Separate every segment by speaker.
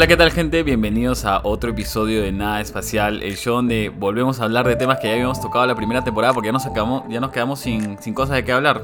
Speaker 1: Hola, ¿qué tal gente? Bienvenidos a otro episodio de Nada Espacial, el show donde volvemos a hablar de temas que ya habíamos tocado la primera temporada porque ya nos, acabamos, ya nos quedamos sin, sin cosas de qué hablar.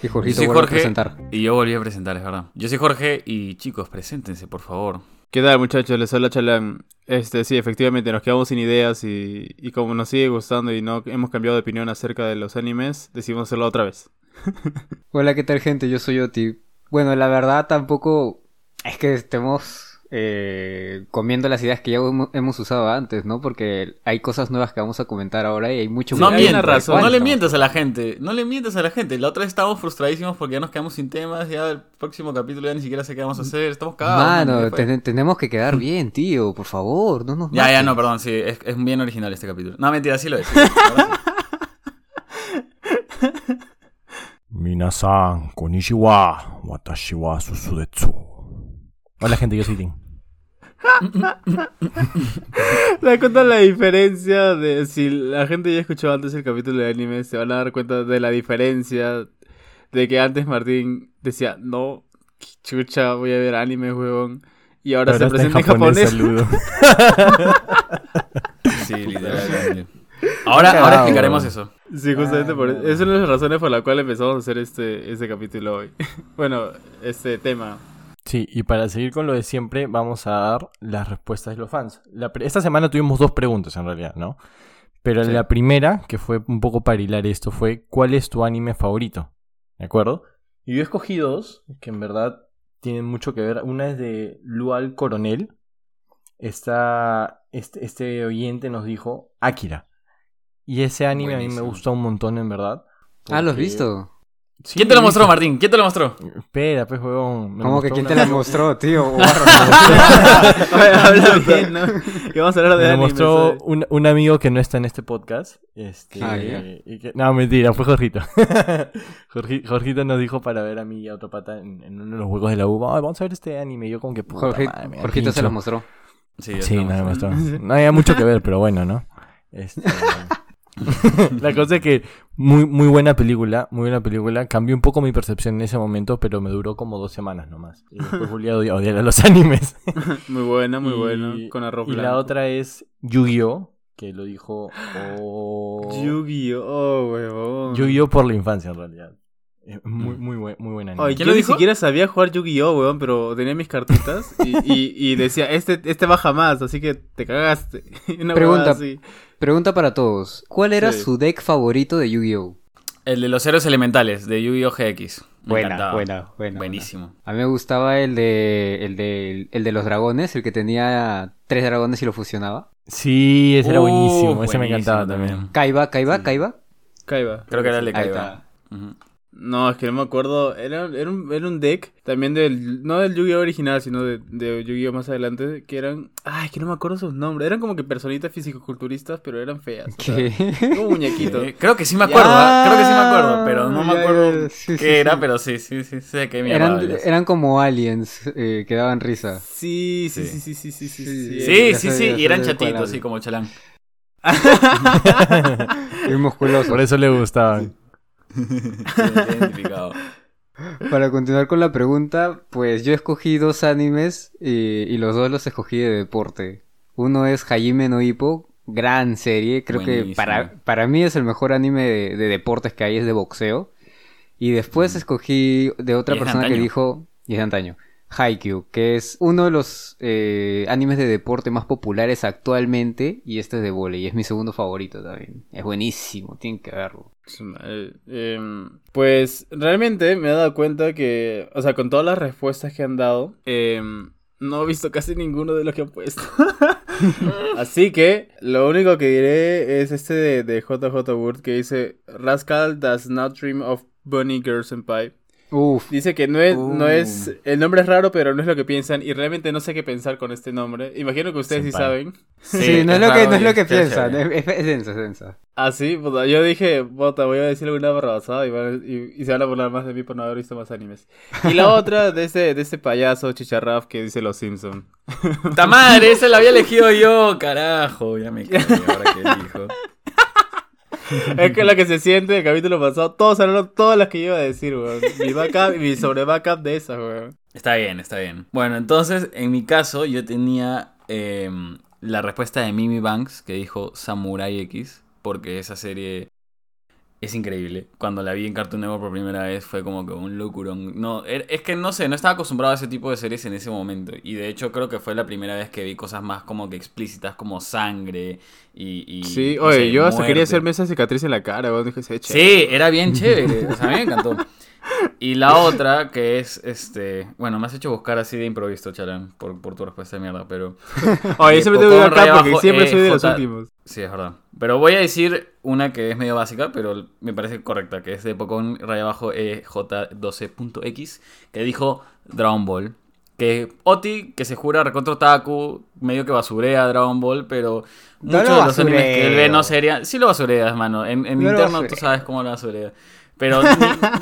Speaker 2: Y
Speaker 1: Yo
Speaker 2: Jorgito
Speaker 1: soy
Speaker 2: vuelve a
Speaker 1: Jorge
Speaker 2: presentar.
Speaker 1: y yo volví a presentar, es verdad. Yo soy Jorge y chicos, preséntense por favor.
Speaker 3: ¿Qué tal muchachos? Les habla Chalán. Este, sí, efectivamente nos quedamos sin ideas y, y como nos sigue gustando y no hemos cambiado de opinión acerca de los animes, decidimos hacerlo otra vez.
Speaker 2: Hola, ¿qué tal gente? Yo soy Oti. Bueno, la verdad tampoco es que estemos eh, comiendo las ideas que ya hemos usado antes, ¿no? Porque hay cosas nuevas que vamos a comentar ahora y hay mucho...
Speaker 1: No mientas,
Speaker 3: razón,
Speaker 1: no le mientas a la gente, no le mientas a la gente. La otra vez estábamos frustradísimos porque ya nos quedamos sin temas, ya el próximo capítulo ya ni siquiera sé qué vamos a hacer, estamos cagados.
Speaker 2: Mano, tenemos que quedar bien, tío, por favor, no nos...
Speaker 1: Ya, ya, no, perdón, sí, es, bien original este capítulo. No, mentira, sí lo es.
Speaker 4: Minasan, konnichiwa, watashi wa susudetsu. Hola gente, yo soy Tim.
Speaker 3: ¿Se dan cuenta la diferencia de si la gente ya escuchó antes el capítulo de anime? Se van a dar cuenta de la diferencia de que antes Martín decía, no, chucha, voy a ver anime, huevón. Y ahora, se presenta en japonés.
Speaker 4: saludo.
Speaker 1: Sí, literalmente. Ahora, ahora explicaremos eso.
Speaker 3: Sí, justamente
Speaker 2: Ah,
Speaker 3: por
Speaker 2: no.
Speaker 3: eso. Es una de las razones por la cual empezamos a hacer este, este capítulo hoy. bueno, este tema.
Speaker 4: Sí, y para seguir con lo de siempre, vamos a dar las respuestas de los fans. La esta semana tuvimos dos preguntas en realidad, ¿no? Pero
Speaker 3: Sí.
Speaker 4: la primera, que fue un poco para hilar esto, fue ¿cuál es tu anime favorito? ¿De acuerdo? Y yo escogí dos, que en verdad tienen mucho que ver. Una es de Lual Coronel. Está, este, este oyente nos dijo Akira. Y ese anime a mí me gusta un montón, en verdad.
Speaker 2: Ah, ¿lo has visto?
Speaker 4: Sí,
Speaker 1: ¿Quién te lo mostró. Martín? ¿Quién te lo mostró?
Speaker 4: Espera, pues, huevón.
Speaker 2: ¿Cómo que quién te la mostró, tío?
Speaker 3: Habla bien, ¿no? Y vamos a hablar de
Speaker 4: Me lo mostró un, un amigo que no está en este podcast. Este,
Speaker 2: Ah,
Speaker 4: y que- no, mentira, fue Jorgito. Jorgi- Jorgito nos dijo para ver a mí y a otro pata en, en uno de los juegos de la U. "Ay, vamos a ver este anime. Yo, como que puta
Speaker 2: Jorge-
Speaker 4: madre, me da
Speaker 2: Jorgito se lo mostró.
Speaker 1: Sí,
Speaker 4: Sí,
Speaker 1: lo
Speaker 4: no, me mostró. No había mucho que ver, pero bueno, ¿no? Este, la cosa es que muy, muy buena película, muy buena película. Cambió un poco mi percepción en ese momento, pero me duró como dos semanas nomás. Y después volví a odiar, a odiar a los animes.
Speaker 3: Muy buena, muy
Speaker 4: Y-
Speaker 3: buena. Con arroz
Speaker 4: Y la otra es Yu-Gi-Oh! Que lo dijo. Oh,
Speaker 3: Yu-Gi-Oh, huevón.
Speaker 4: Yu-Gi-Oh! por la infancia, en realidad. Es muy, muy, buen, muy buena.
Speaker 3: Ay,
Speaker 1: ¿Quién
Speaker 3: yo
Speaker 1: lo
Speaker 3: ni
Speaker 1: dijo?
Speaker 3: siquiera sabía jugar Yu-Gi-Oh, weón, pero tenía mis cartitas y, y, y decía, este, este baja más, así que te cagaste. Una
Speaker 2: Pregunta.
Speaker 3: así.
Speaker 2: Pregunta para todos. ¿Cuál era
Speaker 3: Sí.
Speaker 2: su deck favorito de Yu-Gi-Oh?
Speaker 1: El de los héroes elementales, de Yu-Gi-Oh! GX. Me
Speaker 2: Buena,
Speaker 1: encantaba.
Speaker 2: buena, buena.
Speaker 1: Buenísimo.
Speaker 2: A mí me gustaba el de, el de, el de los dragones, el que tenía tres dragones y lo fusionaba.
Speaker 4: Sí, ese era
Speaker 1: Uh,
Speaker 4: buenísimo. Ese me encantaba también.
Speaker 2: Kaiba, Kaiba,
Speaker 3: Sí.
Speaker 2: Kaiba.
Speaker 3: Kaiba.
Speaker 1: Creo que era el de
Speaker 2: Ahí
Speaker 1: Kaiba. Ujú.
Speaker 3: No, es que no me acuerdo. Era, era, un, era un deck también del. No del Yu-Gi-Oh original, sino de, de Yu-Gi-Oh más adelante. Que eran. Ay, que no me acuerdo sus nombres. Eran como que personitas fisicoculturistas, pero eran feas.
Speaker 2: ¿Qué?
Speaker 3: como muñequitos.
Speaker 1: Eh, creo que sí me acuerdo,
Speaker 2: Ya,
Speaker 1: ¿ah? creo que sí me acuerdo, pero no me acuerdo
Speaker 2: ya, sí,
Speaker 1: qué
Speaker 2: sí,
Speaker 1: era,
Speaker 2: sí.
Speaker 1: pero sí, sí, sí, sé que me
Speaker 2: Eran, eran como aliens eh, que daban risa.
Speaker 3: Sí, sí,
Speaker 1: Sí.
Speaker 3: sí, sí, sí, sí, sí.
Speaker 2: Sí,
Speaker 1: Sí, y eran chatitos,
Speaker 2: hablas.
Speaker 1: sí, como chalán.
Speaker 2: Muy musculosos.
Speaker 4: Por eso le gustaban.
Speaker 1: Identificado.
Speaker 2: Para continuar con la pregunta, pues yo escogí dos animes y, y los dos los escogí de deporte. Uno es Hajime no Ippo, gran serie, creo que para, para mí es el mejor anime de, de deportes que hay, es de boxeo. Y después escogí de otra
Speaker 1: de
Speaker 2: persona que dijo, y es de antaño, Haikyuu, que es uno de los eh, animes de deporte más populares actualmente y este es de volei, y es mi segundo favorito también. Es buenísimo, tienen que verlo.
Speaker 3: Em, pues realmente me he dado cuenta que, o sea, con todas las respuestas que han dado, em, no he visto casi ninguno de los que han puesto. Así que lo único que diré es este de, de JJ Word que dice Rascal does not dream of Bunny Girl Senpai.
Speaker 2: Uf,
Speaker 3: Dice que no es, no
Speaker 1: Uh.
Speaker 3: es, el nombre es raro, pero no es lo que piensan y realmente no sé qué pensar con este nombre. Imagino que ustedes sí saben.
Speaker 2: sí, no es lo que, no es lo que piensan, es, es, densa, es.
Speaker 3: Ah, sí, puta, yo dije, bota, voy a decir alguna barrabasada y, van a- y, y se van a burlar más de mí por no haber visto más animes. Y la otra de este, de este payaso chicharraf que dice Los Simpson.
Speaker 1: ¡Ta madre! Esa la había elegido yo, carajo. Ya me caí ahora que dijo.
Speaker 3: es que lo que se siente del capítulo pasado, todos hablaron todas las que yo iba a decir, weón. Mi backup y mi sobre backup de esas, weón.
Speaker 1: Está bien, está bien. Bueno, entonces, en mi caso, yo tenía em, la respuesta de Mimi Banks, que dijo Samurai X, porque esa serie es increíble. Cuando la vi en Cartoon Network por primera vez fue como que un locurón. No, er- es que no sé, no estaba acostumbrado a ese tipo de series en ese momento. Y de hecho creo que fue la primera vez que vi cosas más como que explícitas como sangre y... y
Speaker 3: Sí,
Speaker 1: no
Speaker 3: oye,
Speaker 1: sé,
Speaker 3: yo hasta quería
Speaker 1: muerte.
Speaker 3: hacerme esa cicatriz en la cara, weón. Dije, "Se eche".
Speaker 1: Sí, era bien chévere. O sea, a mí me encantó. Y la otra, que es este. Bueno, me has hecho buscar así de improviso, Charan, por, por tu respuesta de mierda, pero.
Speaker 3: Oye,
Speaker 1: Eh,
Speaker 3: siempre tengo que ir
Speaker 1: Pokémon
Speaker 3: acá porque siempre
Speaker 1: eh,
Speaker 3: soy de los últimos.
Speaker 1: Sí, es verdad. Pero voy a decir una que es medio básica, pero me parece correcta, que es de Pokémon raya abajo E EJ12.x, que dijo Dragon Ball. Que Oti, que se jura recontra Taku, medio que basurea Dragon Ball, pero
Speaker 2: No
Speaker 1: muchos
Speaker 2: lo
Speaker 1: de los animes que él ve no serían. Sí lo basureas, mano. En, en
Speaker 2: No
Speaker 1: interno tú sabes cómo lo basureas. Pero, ni-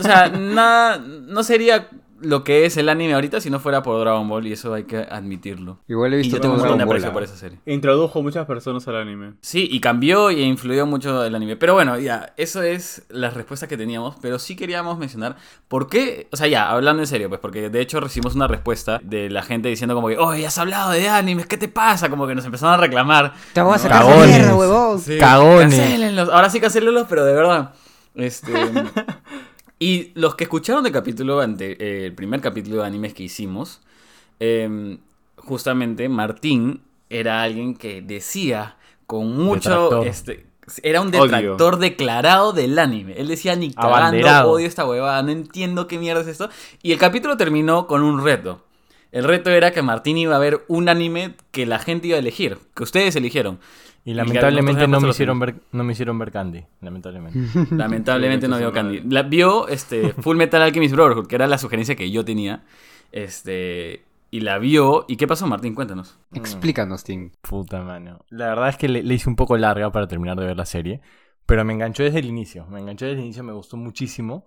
Speaker 1: o sea, nada, no sería lo que es el anime ahorita si no fuera por Dragon Ball, y eso hay que admitirlo.
Speaker 2: Igual he
Speaker 1: Y
Speaker 2: visto
Speaker 1: yo tengo un montón de aprecio por esa serie.
Speaker 3: Introdujo muchas personas al anime.
Speaker 1: Sí, y cambió y influyó mucho el anime. Pero bueno, ya, eso es las respuestas que teníamos. Pero sí queríamos mencionar por qué, o sea, ya, hablando en serio, pues, porque de hecho recibimos una respuesta de la gente diciendo como que, oye, has hablado de animes, ¿qué te pasa? Como que nos empezaron a reclamar.
Speaker 2: Te voy a sacar
Speaker 4: Cagones.
Speaker 2: mierda, huevón.
Speaker 1: Sí,
Speaker 4: Cagones.
Speaker 1: Cancélenlos. Ahora sí cancélenlos, pero de verdad. Este. y los que escucharon el capítulo ante eh, el primer capítulo de animes que hicimos, eh, justamente Martín era alguien que decía con mucho. Este, era un
Speaker 3: Odio.
Speaker 1: detractor declarado del anime. Él decía ni cagando, odio esta huevada, no entiendo qué mierda es esto. Y el capítulo terminó con un reto. El reto era que Martín iba a ver un anime que la gente iba a elegir, que ustedes eligieron.
Speaker 4: Y lamentablemente no me hicieron ver, no me hicieron ver Candy, lamentablemente.
Speaker 1: Lamentablemente no vio Candy. La vio este, Full Metal Alchemist Brotherhood, que era la sugerencia que yo tenía. Este, y la vio. ¿Y qué pasó, Martín? Cuéntanos.
Speaker 2: Explícanos, Tim.
Speaker 4: Puta mano. La verdad es que le, le hice un poco larga para terminar de ver la serie. Pero me enganchó desde el inicio. Me enganchó desde el inicio, me gustó muchísimo.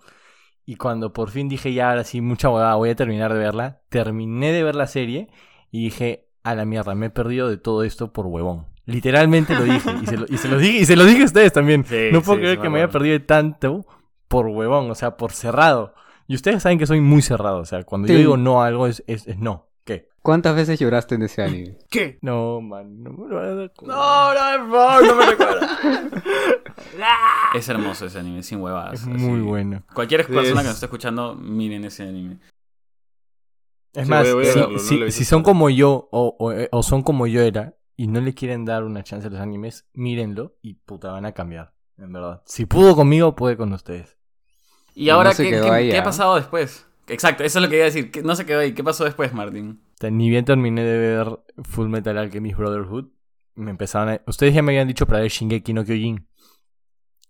Speaker 4: Y cuando por fin dije, ya, ahora sí, mucha huevada, voy a terminar de verla. Terminé de ver la serie y dije, a la mierda, me he perdido de todo esto por huevón. Literalmente lo dije. Y se lo, y se lo dije, y se lo dije a ustedes también.
Speaker 1: Sí,
Speaker 4: no puedo
Speaker 1: sí,
Speaker 4: creer que
Speaker 1: me
Speaker 4: haya perdido tanto por huevón, o sea, por cerrado. Y ustedes saben que soy muy cerrado. O sea, cuando yo digo no a algo es, es, es no. ¿Qué?
Speaker 2: ¿Cuántas veces lloraste en ese anime?
Speaker 3: ¿Qué?
Speaker 4: No, man. No, me lo vas a dar cuenta.
Speaker 1: no, por favor, no me recuerda. es hermoso ese anime, sin huevadas.
Speaker 4: Es
Speaker 1: así.
Speaker 4: muy bueno.
Speaker 1: Cualquier persona
Speaker 3: es-
Speaker 1: que nos esté escuchando, miren ese anime.
Speaker 4: Es
Speaker 3: Sí,
Speaker 4: más, si,
Speaker 3: no
Speaker 4: son como yo o, o- eh, o son como yo era y no le quieren dar una chance a los animes, mírenlo y puta van a cambiar, en verdad. Si pudo conmigo, puede con ustedes.
Speaker 1: ¿Y
Speaker 2: No
Speaker 1: ahora
Speaker 2: se
Speaker 1: ¿qué, qué-
Speaker 2: ahí,
Speaker 1: qué ha
Speaker 2: ¿ah?
Speaker 1: pasado después? Exacto, eso es lo que iba a decir. No se quedó ahí. ¿Qué pasó después, Martín?
Speaker 4: Ni bien terminé de ver Full Metal Alchemist Brotherhood, me empezaron a... Ustedes ya me habían dicho para ver Shingeki no Kyojin.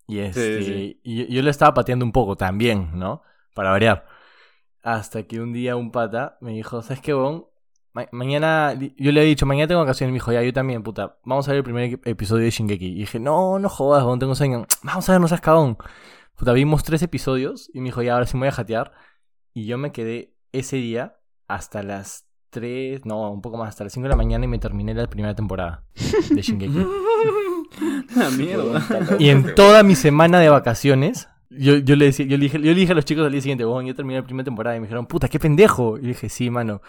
Speaker 4: Y, este,
Speaker 3: sí.
Speaker 4: y yo, yo le estaba pateando un poco también, ¿no? Para variar. Hasta que un día un pata me dijo, ¿sabes qué, bon? Ma- mañana, yo le he dicho, mañana tengo vacaciones. Me dijo, ya, yo también, puta. Vamos a ver el primer episodio de Shingeki. Y dije, no, no jodas, bon, tengo sueño. Vamos a ver, no seas cagón. Puta, vimos tres episodios y me dijo, ya, ahora sí me voy a jatear. Y yo me quedé ese día hasta las 3, no, un poco más, hasta las 5 de la mañana y me terminé la primera temporada de Shingeki.
Speaker 3: La mierda.
Speaker 4: y en toda mi semana de vacaciones, yo, yo, le, decía, yo, le dije, yo le dije a los chicos al día siguiente, bueno, yo terminé la primera temporada y me dijeron, puta, qué pendejo. Y dije, sí, mano.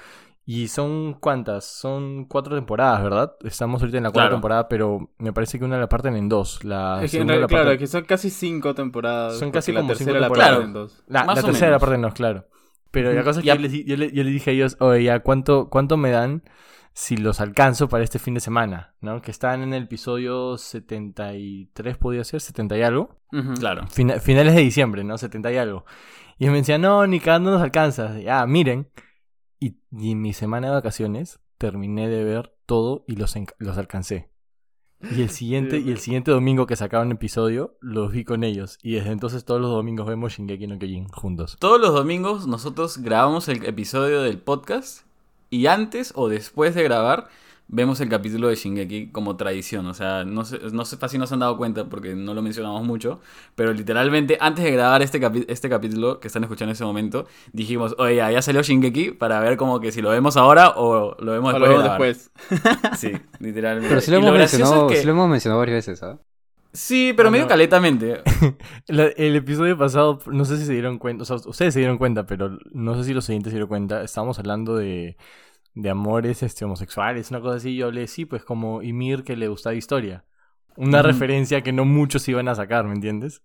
Speaker 4: Y son cuántas? Son cuatro temporadas, ¿verdad? Estamos ahorita en la cuarta
Speaker 1: Claro.
Speaker 4: temporada, pero me parece que una la parten en dos. La
Speaker 3: Es que en realidad,
Speaker 4: la parten-
Speaker 3: claro, que son casi cinco temporadas.
Speaker 4: Son casi
Speaker 3: la
Speaker 4: como cinco
Speaker 3: tercera la
Speaker 4: temporadas.
Speaker 3: parten en dos.
Speaker 4: La,
Speaker 1: Más
Speaker 4: la
Speaker 1: o
Speaker 4: tercera
Speaker 1: menos.
Speaker 4: parte no, claro. Pero la cosa es que
Speaker 1: Ya.
Speaker 4: yo les, di- yo, le- yo les dije a ellos, oye, ya, ¿cuánto, ¿cuánto me dan si los alcanzo para este fin de semana? ¿No? Que están en el episodio 73, podía ser, 70 y algo.
Speaker 1: Claro.
Speaker 4: Fina- finales de diciembre, ¿no? 70 y algo. Y ellos me decían, no, ni cagando nos alcanza. Ya, miren. Y, y en mi semana de vacaciones terminé de ver todo y los, los alcancé. Y el siguiente, y el siguiente domingo que sacaban episodio, los vi con ellos. Y desde entonces todos los domingos vemos Shingeki no Kyojin juntos.
Speaker 1: Todos los domingos nosotros grabamos el episodio del podcast y antes o después de grabar vemos el capítulo de Shingeki como tradición. O sea, no sé, no sé si no se han dado cuenta porque no lo mencionamos mucho, pero literalmente antes de grabar este, capi- este capítulo que están escuchando en ese momento, dijimos, oye, ya, ya salió Shingeki para ver como que si lo vemos ahora o lo vemos
Speaker 3: O
Speaker 1: después.
Speaker 3: lo vemos después.
Speaker 1: Sí, literalmente.
Speaker 2: Pero sí lo, hemos mencionado,
Speaker 1: es que-
Speaker 2: sí lo hemos mencionado varias veces, ¿ah?
Speaker 1: Sí, pero
Speaker 4: Ah,
Speaker 1: medio
Speaker 4: no.
Speaker 1: caletamente.
Speaker 4: La- el episodio pasado, no sé si se dieron cuenta, o sea, ustedes se dieron cuenta, pero no sé si los siguientes se dieron cuenta. Estábamos hablando de, de amores este, homosexuales, una cosa así. Yo hablé, sí, pues como Ymir que le gustaba historia. Una referencia que no muchos iban a sacar, ¿me entiendes?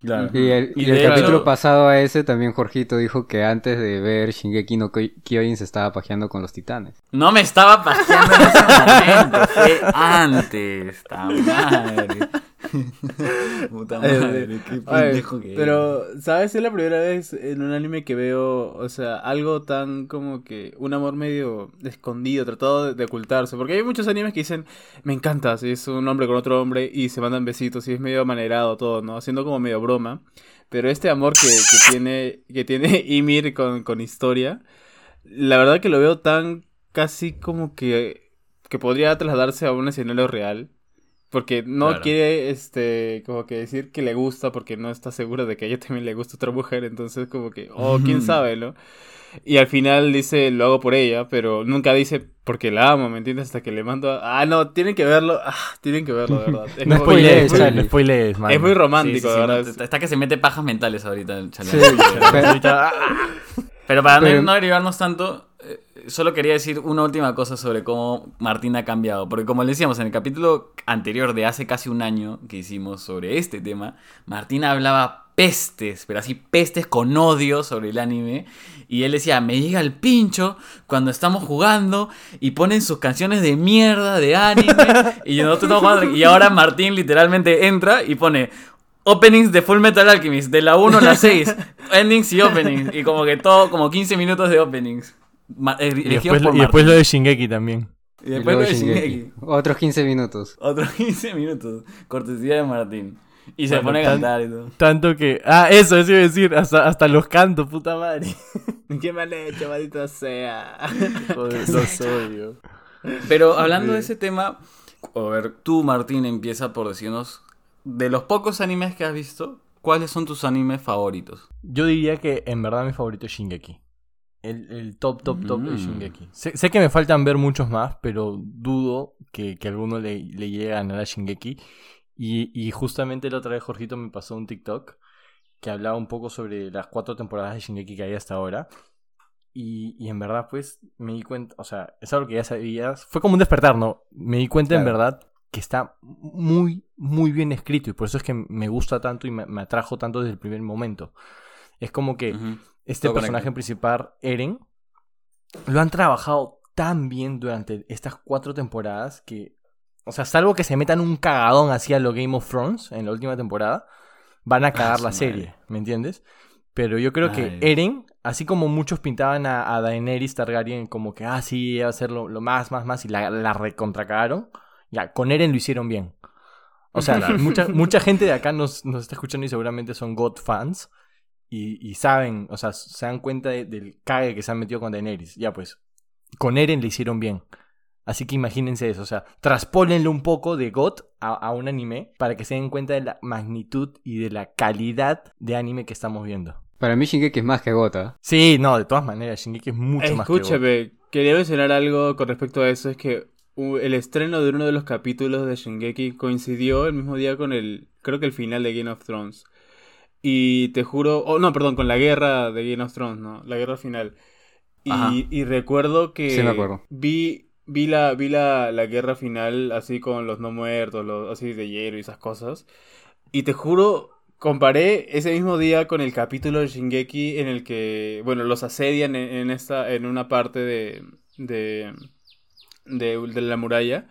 Speaker 1: Claro.
Speaker 2: Y el,
Speaker 1: Y
Speaker 2: y el capítulo
Speaker 1: hecho-
Speaker 2: pasado a ese también Jorgito dijo que antes de ver Shingeki no Kyo- Kyojin se estaba pajeando con los titanes.
Speaker 1: No me estaba pajeando en ese momento, fue antes. ¡Ta madre! Puta qué que
Speaker 3: pero, ¿sabes? Es la primera vez en un anime que veo, o sea, algo tan como que un amor medio escondido, tratado de, de ocultarse. Porque hay muchos animes que dicen, me encanta, si es un hombre con otro hombre y se mandan besitos y es medio amanerado todo, ¿no? Haciendo como medio broma. Pero este amor que, que tiene, que tiene Ymir con, con historia, la verdad que lo veo tan casi como que, que podría trasladarse a un escenario real. Porque no
Speaker 1: Claro.
Speaker 3: quiere, este, como que decir que le gusta porque no está segura de que a ella también le gusta otra mujer. Entonces, como que, oh, quién sabe, ¿no? Y al final dice, lo hago por ella, pero nunca dice porque la amo, ¿me entiendes? Hasta que le mando a... Ah, no, tienen que verlo. Ah, tienen que verlo, de verdad. Es,
Speaker 4: No
Speaker 3: que-
Speaker 4: spoilees, Charlie. no spoilees, man.
Speaker 3: es muy
Speaker 1: Sí,
Speaker 3: romántico,
Speaker 1: sí, sí,
Speaker 3: de verdad.
Speaker 1: no, está que se mete pajas mentales ahorita el.
Speaker 2: Sí,
Speaker 1: Pero para
Speaker 2: Pero-
Speaker 1: no, no derivarnos tanto, solo quería decir una última cosa sobre cómo Martín ha cambiado. Porque como le decíamos en el capítulo anterior de hace casi un año que hicimos sobre este tema, Martín hablaba pestes, pero así pestes con odio sobre el anime. Y él decía, me llega el pincho cuando estamos jugando y ponen sus canciones de mierda de anime. y nosotros jugando. Y ahora Martín literalmente entra y pone... Openings de Full Metal Alchemist, de la 1 a la 6. endings y openings. Y como que todo, como 15 minutos de openings. Eh,
Speaker 4: Y después,
Speaker 1: por
Speaker 4: y después lo de Shingeki también.
Speaker 1: Y después lo de
Speaker 2: Shingeki.
Speaker 1: Shingeki.
Speaker 2: Otros 15 minutos.
Speaker 1: Otros 15 minutos. Cortesía de Martín. Y se
Speaker 4: Bueno,
Speaker 1: pone a
Speaker 4: tan-
Speaker 1: cantar y todo.
Speaker 4: Tanto que... Ah, eso, eso iba a decir. Hasta, hasta los cantos, puta madre.
Speaker 3: ¿Qué me han hecho, maldita sea?
Speaker 4: Joder, los odio.
Speaker 1: Pero hablando de ese tema, a ver, tú, Martín, empieza por decirnos, de los pocos animes que has visto, ¿cuáles son tus animes favoritos?
Speaker 4: Yo diría que en verdad mi favorito es Shingeki. El, el top, top, top
Speaker 1: Mm.
Speaker 4: es Shingeki. Sé, sé que me faltan ver muchos más, pero dudo que, que alguno le, le llegue a ganar a Shingeki. Y, y justamente la otra vez Jorgito me pasó un TikTok que hablaba un poco sobre las cuatro temporadas de Shingeki que hay hasta ahora. Y, y en verdad, pues, me di cuenta, o sea, es algo que ya sabías. Fue como un despertar, ¿no? Me di cuenta en
Speaker 1: Claro.
Speaker 4: verdad que está muy, muy bien escrito. Y por eso es que me gusta tanto y me, me atrajo tanto desde el primer momento. Es como que
Speaker 1: Ujú.
Speaker 4: Este
Speaker 1: Todo
Speaker 4: personaje
Speaker 1: conecta.
Speaker 4: principal, Eren, lo han trabajado tan bien durante estas cuatro temporadas que, o sea, salvo que se metan un cagadón hacia lo Game of Thrones en la última temporada, van a cagar
Speaker 1: su
Speaker 4: la
Speaker 1: madre.
Speaker 4: serie, ¿me entiendes? Pero yo creo que. Eren, así como muchos pintaban a, a Daenerys Targaryen como que, ah, sí, ella va a ser lo, lo más, más, más, y la, la recontracagaron, ya, con Eren lo hicieron bien. O sea, mucha, mucha gente de acá nos, nos está escuchando y seguramente son God fans. Y, y saben, o sea, se dan cuenta de- del cague que se han metido con Daenerys. Ya pues, con Eren le hicieron bien. Así que imagínense eso, o sea, traspólenlo un poco de God a, a un anime para que se den cuenta de la magnitud y de la calidad de anime que estamos viendo.
Speaker 2: Para mí Shingeki es más que Gota.
Speaker 4: Sí, no, de todas maneras, Shingeki es mucho más que.
Speaker 3: Escúchame, quería mencionar algo con respecto a eso. Es que el estreno de uno de los capítulos de Shingeki coincidió el mismo día con el, creo que el final de Game of Thrones. Y te juro, oh no, perdón, con la guerra de Game of Thrones, ¿no? La guerra final. Y, y recuerdo que
Speaker 2: Sí, me acuerdo.
Speaker 3: vi, vi, la, vi la, la guerra final así con los no muertos, los, así de hielo y esas cosas. Y te juro, comparé ese mismo día con el capítulo de Shingeki en el que, bueno, los asedian en, en esta, en una parte de, de, de, de la muralla.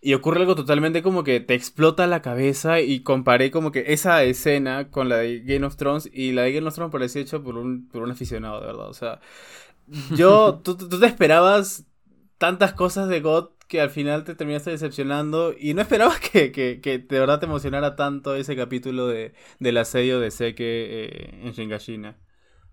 Speaker 3: Y ocurre algo totalmente como que te explota la cabeza y comparé como que esa escena con la de Game of Thrones y la de Game of Thrones parecía hecha por un, por un aficionado, de verdad. O sea, yo, tú, tú te esperabas tantas cosas de God que al final te terminaste decepcionando y no esperabas que, que, que de verdad te emocionara tanto ese capítulo de, del asedio de Seke eh, en Shingashina.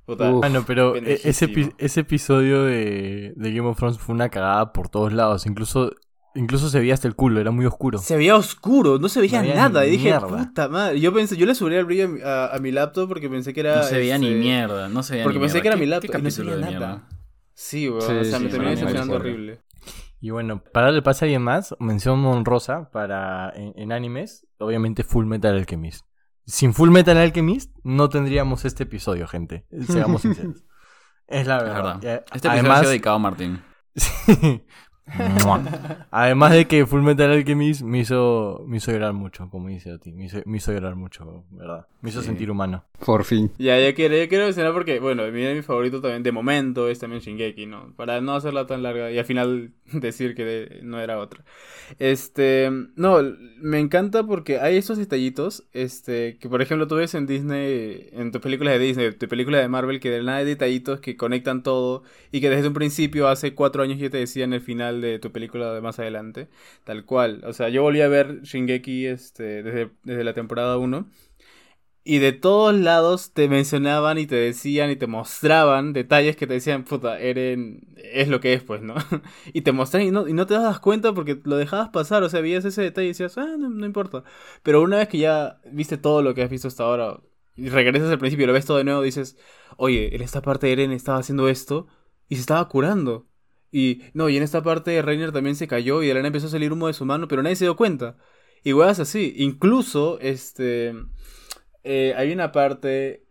Speaker 4: Bueno, pero eh, ese, ese episodio de, de Game of Thrones fue una cagada por todos lados. Incluso, incluso se veía hasta el culo, era muy oscuro.
Speaker 3: Se veía oscuro, no se veía
Speaker 4: No
Speaker 3: nada. Y dije,
Speaker 4: mierda.
Speaker 3: puta madre. Yo pensé, yo le subí el brillo a mi, a- a mi laptop porque pensé que era.
Speaker 1: No se veía ni
Speaker 3: este,
Speaker 1: mierda, no se veía
Speaker 3: Porque
Speaker 1: ni
Speaker 3: pensé
Speaker 1: mierda.
Speaker 3: que era
Speaker 1: ¿Qué-
Speaker 3: mi
Speaker 1: qué
Speaker 3: laptop y no se veía nada.
Speaker 1: mierda?
Speaker 3: Sí, weón.
Speaker 2: Sí,
Speaker 3: o sea,
Speaker 2: sí,
Speaker 3: me terminé decepcionando horrible.
Speaker 4: Y bueno, para darle pase a alguien más, mención honrosa para en, en animes, obviamente Full Metal Alchemist. Sin Full Metal Alchemist no tendríamos este episodio, gente. Seamos sinceros. Es la
Speaker 1: Es
Speaker 4: verdad.
Speaker 1: verdad.
Speaker 4: Eh,
Speaker 1: Este episodio ha
Speaker 4: Además,
Speaker 1: sido dedicado a Martín.
Speaker 4: Sí. Además de que Full Metal Alchemist me hizo, me hizo llorar mucho, como dice a ti. Me hizo, me hizo llorar mucho, ¿verdad? Me hizo
Speaker 1: Sí.
Speaker 4: sentir humano.
Speaker 2: Por fin.
Speaker 3: Ya, ya quiero, ya quiero mencionar porque, bueno, mi, mi favorito también de momento es también Shingeki, ¿no? Para no hacerla tan larga y al final decir que de- no era otra. Este, no, me encanta porque hay esos detallitos, este, que por ejemplo tú ves en Disney, en tus películas de Disney, tu película de Marvel, que de nada hay detallitos que conectan todo y que desde un principio, hace cuatro años ya te decían el final de tu película de más adelante, tal cual. O sea, yo volví a ver Shingeki, este, desde, desde la temporada 1. Y de todos lados te mencionaban y te decían y te mostraban detalles que te decían, puta, Eren es lo que es, pues, ¿no? y te mostraban y no, y no te das cuenta porque lo dejabas pasar, o sea, veías ese detalle y decías, ah, no, no importa. Pero una vez que ya viste todo lo que has visto hasta ahora y regresas al principio y lo ves todo de nuevo, dices, oye, en esta parte Eren estaba haciendo esto y se estaba curando. Y no, y en esta parte Reiner también se cayó y de la nada empezó a salir humo de su mano, pero nadie se dio cuenta. Y huevas así. Incluso, este. eh, hay una parte.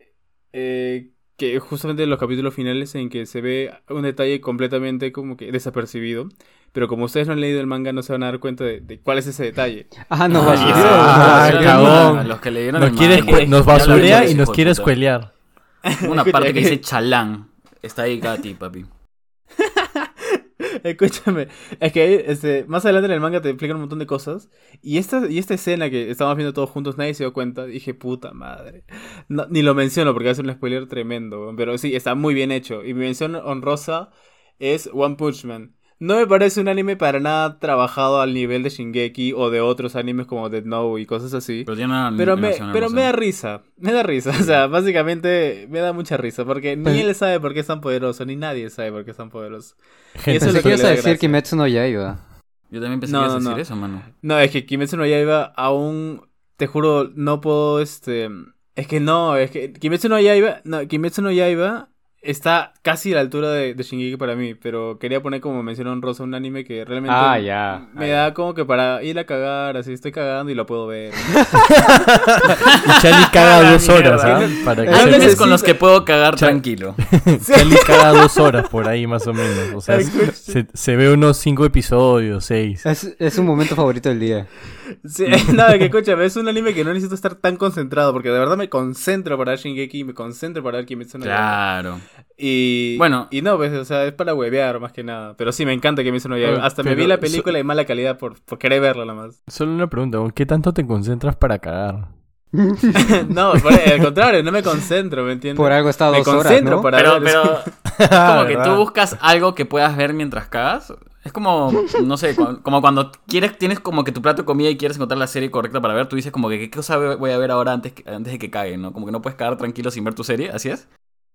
Speaker 3: eh, que justamente en los capítulos finales en que se ve un detalle completamente como que desapercibido. Pero como ustedes no han leído el manga, no se van a dar cuenta de, de cuál es ese detalle.
Speaker 2: Ah, no,
Speaker 1: Ah.
Speaker 4: Ah, cagón.
Speaker 1: Los que leyeron
Speaker 4: Nos,
Speaker 1: el
Speaker 4: quiere
Speaker 1: manga,
Speaker 4: nos basurea y nos quiere escuelear.
Speaker 1: Una parte que dice chalán. Está dedicada a ti, papi.
Speaker 3: Escúchame, es que este, más adelante en el manga te explican un montón de cosas. Y esta, y esta escena que estábamos viendo todos juntos, nadie se dio cuenta. Dije, puta madre. Ni lo menciono porque va a ser un spoiler tremendo. Pero sí, está muy bien hecho. Y mi mención honrosa es One Punch Man. No me parece un anime para nada trabajado al nivel de Shingeki o de otros animes como Dead Note y cosas así.
Speaker 1: Pero tiene una
Speaker 3: Pero me, pero me da risa, me da risa, o sea, básicamente me da mucha risa, porque ni
Speaker 2: Pues-
Speaker 3: él sabe por qué es tan poderoso, ni nadie sabe por qué es tan poderoso.
Speaker 4: Gente,
Speaker 3: eso es
Speaker 2: Pensé
Speaker 3: lo
Speaker 2: que ibas a decir
Speaker 3: gracia.
Speaker 2: Kimetsu no Yaiba.
Speaker 1: Yo también pensé
Speaker 3: No,
Speaker 1: que ibas a decir
Speaker 3: no.
Speaker 1: eso, mano.
Speaker 3: No, es que Kimetsu no Yaiba aún, te juro, no puedo, este... Es que no, es que Kimetsu no Yaiba, no, Kimetsu no Yaiba está casi a la altura de, de Shingeki para mí, pero quería poner como mención honrosa un anime que realmente
Speaker 2: Ah, ya.
Speaker 3: me da como que para ir a cagar, así estoy cagando y lo puedo ver.
Speaker 4: Y Charlie caga dos horas, ¿ah? Para que
Speaker 3: Ah,
Speaker 1: veces con los que puedo cagar tranquilo.
Speaker 4: Charlie caga dos horas por ahí más o menos. O sea, se, se ve unos cinco episodios, seis.
Speaker 2: Es, es un momento favorito del día.
Speaker 3: Sí, que escúchame, es un anime que no necesito estar tan concentrado, porque de verdad me concentro para ver Shingeki y me concentro para ver Kimetsu no.
Speaker 1: Claro.
Speaker 3: Y
Speaker 1: Bueno.
Speaker 3: y no, pues, o sea, es para huevear más que nada. Pero sí, me encanta Kimetsu no Yaiba.
Speaker 4: Pero-
Speaker 3: Hasta me vi la
Speaker 4: so-
Speaker 3: película de mala calidad por, por querer verla nada más.
Speaker 4: Solo una pregunta, ¿con ¿qué tanto te concentras para cagar?
Speaker 3: no, por- al contrario, no me concentro, ¿me entiendes?
Speaker 2: Por algo está
Speaker 3: me
Speaker 2: dos horas,
Speaker 3: concentro
Speaker 2: ¿no?
Speaker 3: para
Speaker 1: Pero,
Speaker 3: ver.
Speaker 1: pero es como que tú buscas algo que puedas ver mientras cagas. Es como, no sé, como cuando quieres, tienes como que tu plato de comida y quieres encontrar la serie correcta para ver, tú dices como que qué cosa voy a ver ahora antes, que- antes de que cague, ¿no? Como que no puedes cagar tranquilo sin ver tu serie, ¿así es?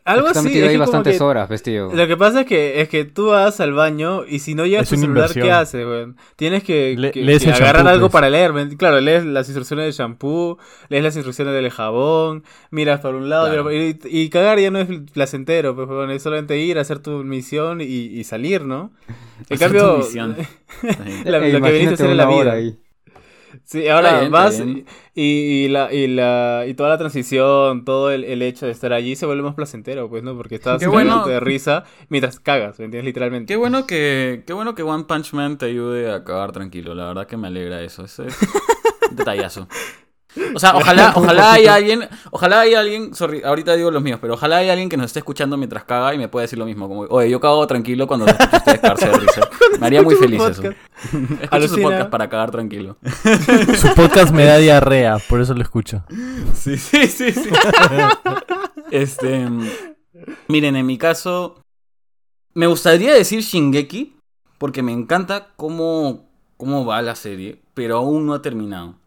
Speaker 3: Algo así.
Speaker 2: metido
Speaker 3: es
Speaker 2: ahí
Speaker 3: que como
Speaker 2: bastantes
Speaker 3: que-
Speaker 2: horas, vestido.
Speaker 3: Lo que pasa es que, es que tú vas al baño y si no llevas
Speaker 4: Es
Speaker 3: tu celular, ¿qué
Speaker 4: inversión.
Speaker 3: haces, weón? Tienes que,
Speaker 4: Le-
Speaker 3: que-
Speaker 4: lees
Speaker 3: que
Speaker 4: el
Speaker 3: agarrar
Speaker 4: shampoo,
Speaker 3: algo
Speaker 4: pues.
Speaker 3: para leer. ¿me- Claro, lees las instrucciones del shampoo, lees las instrucciones del jabón, miras por un lado
Speaker 1: Claro.
Speaker 3: y, y cagar ya no es placentero, pues, weón, es solamente ir, hacer tu misión y, y salir, ¿no? En
Speaker 1: Hacer tu
Speaker 3: cambio,
Speaker 1: misión.
Speaker 3: La-
Speaker 2: Eh,
Speaker 3: lo que viniste a hacer en la vida.
Speaker 2: ahí.
Speaker 3: Sí, ahora
Speaker 1: bien,
Speaker 3: vas y, y la, y la y toda la transición, todo el, el hecho de estar allí se vuelve más placentero, pues, ¿no? Porque estás
Speaker 1: Qué bueno.
Speaker 3: de risa mientras cagas, ¿me entiendes? Literalmente.
Speaker 1: Qué bueno que, qué bueno que One Punch Man te ayude a cagar tranquilo. La verdad que me alegra eso. Ese es detallazo. O sea, ojalá, ojalá haya alguien, ojalá haya alguien, sorry, ahorita digo los míos, pero ojalá haya alguien que nos esté escuchando mientras caga y me pueda decir lo mismo, como, oye, yo cago tranquilo cuando los escucho ustedes cagarse de risa. Me haría muy feliz eso. Escucho su podcast para cagar tranquilo.
Speaker 4: Su podcast me da diarrea, por eso lo escucho.
Speaker 1: Sí, sí, sí, sí. este. Miren, en mi caso. Me gustaría decir Shingeki. Porque me encanta cómo, cómo va la serie. Pero aún no ha terminado.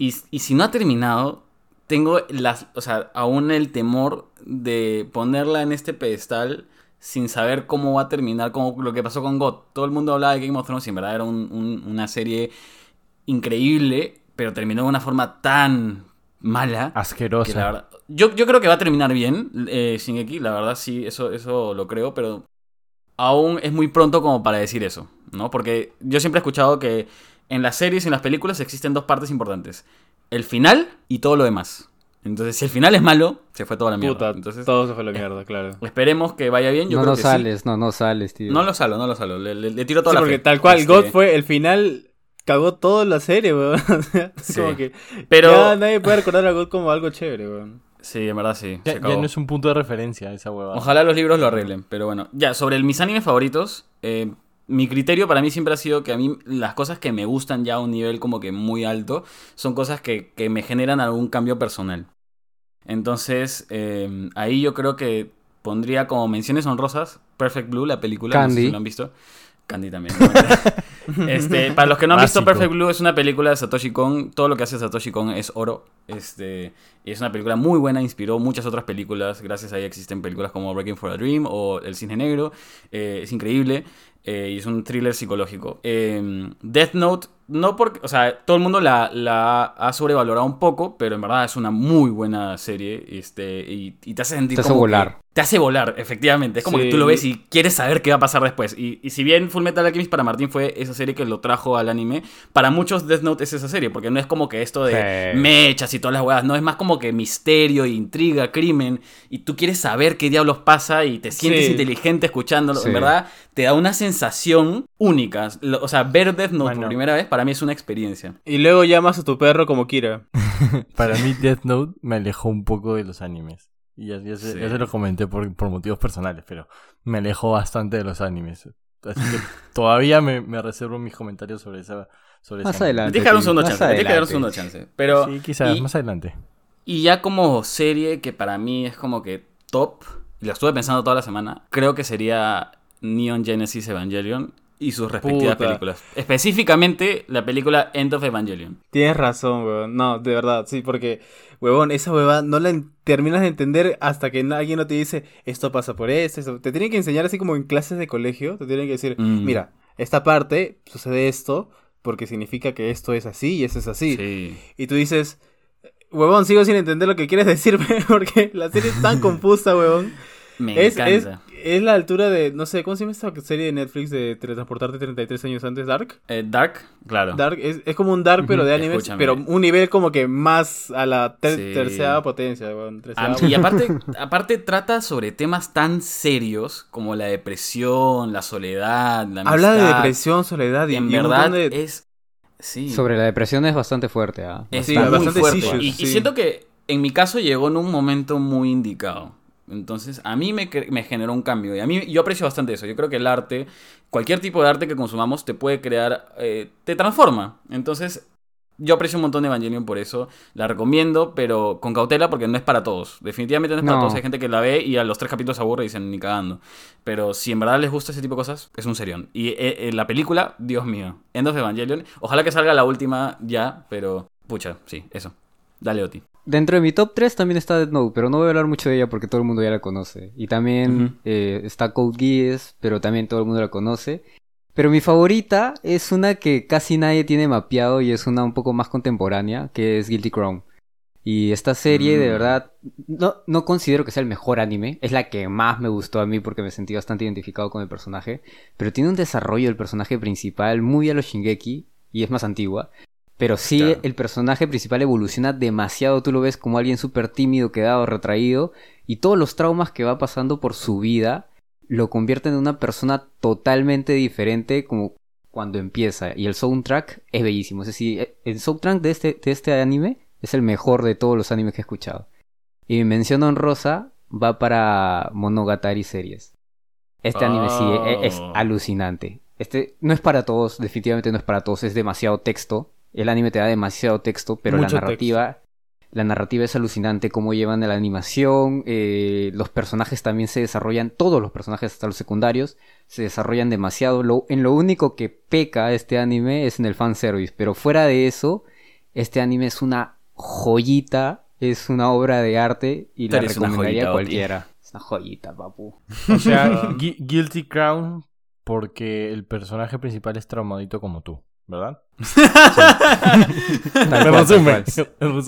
Speaker 1: Y, y si no ha terminado. Tengo las. O sea, aún el temor de ponerla en este pedestal. Sin saber cómo va a terminar. Como lo que pasó con God. Todo el mundo hablaba de Game of Thrones. Y en verdad era un- un- una serie increíble. Pero terminó de una forma tan mala. Que la
Speaker 4: Asquerosa.
Speaker 1: verdad- yo, yo creo que va a terminar bien eh, Shingeki, la verdad sí, eso, eso lo creo, pero aún es muy pronto como para decir eso, ¿no? Porque yo siempre he escuchado que en las series y en las películas existen dos partes importantes. el final y todo lo demás. Entonces, si el final es malo, se fue toda la mierda.
Speaker 3: Puta,
Speaker 1: Entonces,
Speaker 3: todo se fue a la mierda, claro.
Speaker 1: esperemos que vaya bien. Yo
Speaker 2: no,
Speaker 1: creo que
Speaker 2: sales, no, no sales, tío.
Speaker 1: No lo salo, no lo salo. Le, le- le tiro toda
Speaker 3: Sí,
Speaker 1: la
Speaker 3: porque
Speaker 1: fe.
Speaker 3: tal cual,
Speaker 1: Este,
Speaker 3: God fue el final. Cagó toda la serie, weón. O sea, es
Speaker 1: Sí.
Speaker 3: como que.
Speaker 1: Pero-
Speaker 3: Ya nadie puede recordar a God como algo chévere, weón.
Speaker 1: Sí, en verdad sí.
Speaker 4: Ya, no es un punto de referencia esa hueva.
Speaker 1: Ojalá los libros lo arreglen, pero bueno. Ya, sobre el- mis animes favoritos, eh, mi criterio para mí siempre ha sido que a mí las cosas que me gustan ya a un nivel como que muy alto son cosas que, que me generan algún cambio personal. Entonces, eh, ahí yo creo que pondría como menciones honrosas Perfect Blue, la película, no sé
Speaker 2: Candy.
Speaker 1: si lo han visto. Candy también. ¿no? este, para los que no han visto. Perfect Blue, es una película de Satoshi Kon. Todo lo que hace Satoshi Kon es oro. Este, y es una película muy buena, inspiró muchas otras películas. Gracias a ella existen películas como Breaking for a Dream o El Cisne Negro. Eh, es increíble. Eh, y es un thriller psicológico. Eh, Death Note, no porque. O sea, todo el mundo la, la ha sobrevalorado un poco, pero en verdad es una muy buena serie. Este, y, y te hace sentir
Speaker 2: Te hace
Speaker 1: como que-
Speaker 2: volar.
Speaker 1: te hace volar, efectivamente. Es como
Speaker 3: Sí.
Speaker 1: que tú lo ves y quieres saber qué va a pasar después. Y, y si bien Full Metal Alchemist para Martín fue esa serie que lo trajo al anime, para muchos Death Note es esa serie, porque no es como que esto de
Speaker 2: Sí.
Speaker 1: mechas y todas las huevas, no, es más como que misterio, intriga, crimen, y tú quieres saber qué diablos pasa y te sientes
Speaker 3: Sí.
Speaker 1: inteligente escuchándolo.
Speaker 2: Sí.
Speaker 1: En verdad, te da una sensación única. Lo- O sea, ver Death Note
Speaker 4: Bueno.
Speaker 1: por primera vez para mí es una experiencia.
Speaker 3: Y luego llamas a tu perro como Kira.
Speaker 4: Para mí Death Note me alejó un poco de los animes. Y ya, ya se,
Speaker 1: Sí.
Speaker 4: ya se lo comenté por, por motivos personales, pero me alejó bastante de los animes. Así que todavía me, me reservo mis comentarios sobre esa... Sobre
Speaker 2: Más
Speaker 4: esa-
Speaker 2: adelante.
Speaker 1: Tienes que dar un segundo chance. Tienes que dar un segundo chance. Pero,
Speaker 4: Sí, quizás,
Speaker 1: y-
Speaker 4: más adelante.
Speaker 1: Y ya como serie que para mí es como que top, y lo estuve pensando toda la semana, creo que sería Neon Genesis Evangelion y sus respectivas
Speaker 3: Puta.
Speaker 1: películas. Específicamente la película End of Evangelion.
Speaker 3: Tienes razón, weón. No, de verdad, sí, porque, huevón, esa hueva no la terminas de entender hasta que alguien no te dice, esto pasa por esto, esto. Te tienen que enseñar así como en clases de colegio, te tienen que decir,
Speaker 1: Mm.
Speaker 3: mira, esta parte sucede esto porque significa que esto es así y eso es así.
Speaker 1: Sí.
Speaker 3: Y tú dices, huevón, sigo sin entender lo que quieres decirme porque la serie es tan confusa, huevón.
Speaker 1: Me
Speaker 3: Es, es,
Speaker 1: encanta.
Speaker 3: es la altura de, no sé, ¿cómo se llama esta serie de Netflix de transportarte 33 años antes? ¿Dark?
Speaker 1: Eh, Dark, claro.
Speaker 3: Dark es, es como un Dark, pero de
Speaker 1: Escúchame.
Speaker 3: pero un nivel como que más a la ter-
Speaker 1: Sí.
Speaker 3: tercera potencia.
Speaker 1: Ah, y aparte, aparte trata sobre temas tan serios como la depresión, la soledad, la amistad.
Speaker 3: Habla de depresión, soledad y,
Speaker 1: En
Speaker 3: y
Speaker 1: verdad
Speaker 3: de-
Speaker 1: es... Sí.
Speaker 2: Sobre la depresión es bastante fuerte, ¿ah?
Speaker 1: Es
Speaker 3: Sí,
Speaker 1: muy
Speaker 3: bastantes
Speaker 1: fuerte.
Speaker 3: issues,
Speaker 1: y, siento que en mi caso llegó en un momento muy indicado. Entonces, a mí me, me generó un cambio. Y a mí, yo aprecio bastante eso. Yo creo que el arte, cualquier tipo de arte que consumamos, te puede crear, eh, te transforma. Entonces, yo aprecio un montón de Evangelion por eso. La recomiendo, pero con cautela porque no es para todos. Definitivamente no es para
Speaker 2: No.
Speaker 1: todos. Hay gente que la ve y a los tres capítulos se aburre y dicen ni cagando. Pero si en verdad les gusta ese tipo de cosas, es un serión. Y eh, eh, la película, Dios mío, End of Evangelion. Ojalá que salga la última ya, pero pucha, sí, eso. Dale, Oti.
Speaker 2: Dentro de mi top 3 también está Death Note, pero no voy a hablar mucho de ella porque todo el mundo ya la conoce. Y también eh, está Code Geass, pero también todo el mundo la conoce. Pero mi favorita es una que casi nadie tiene mapeado y es una un poco más contemporánea, que es Guilty Crown. Y esta serie, de
Speaker 1: Mm.
Speaker 2: verdad, no, no considero que sea el mejor anime. Es la que más me gustó a mí porque me sentí bastante identificado con el personaje. Pero tiene un desarrollo del personaje principal muy a los Shingeki y es más antigua. Pero sí,
Speaker 1: Claro.
Speaker 2: el personaje principal evoluciona demasiado. Tú lo ves como alguien súper tímido, quedado, retraído. Y todos los traumas que va pasando por su vida lo convierten en una persona totalmente diferente como cuando empieza. Y el soundtrack es bellísimo. Es decir, el soundtrack de este, de este anime es el mejor de todos los animes que he escuchado. Y mi mención honrosa va para Monogatari series. Este anime sí e- es, alucinante. Este no es para todos, definitivamente no es para todos, es demasiado texto. El anime te da demasiado texto, pero
Speaker 3: Mucho
Speaker 2: la narrativa la narrativa es alucinante, cómo llevan la animación, eh, los personajes también se desarrollan, todos los personajes hasta los secundarios se desarrollan demasiado. Lo, en lo único que peca este anime es en el fanservice, pero fuera de eso, este anime es una joyita, es una obra de arte y la recomendaría a cualquiera. Es una joyita, papu.
Speaker 4: O sea, Gui- Guilty Crown porque el personaje principal es traumadito como tú, ¿verdad?
Speaker 2: Cual, tal
Speaker 4: resumen.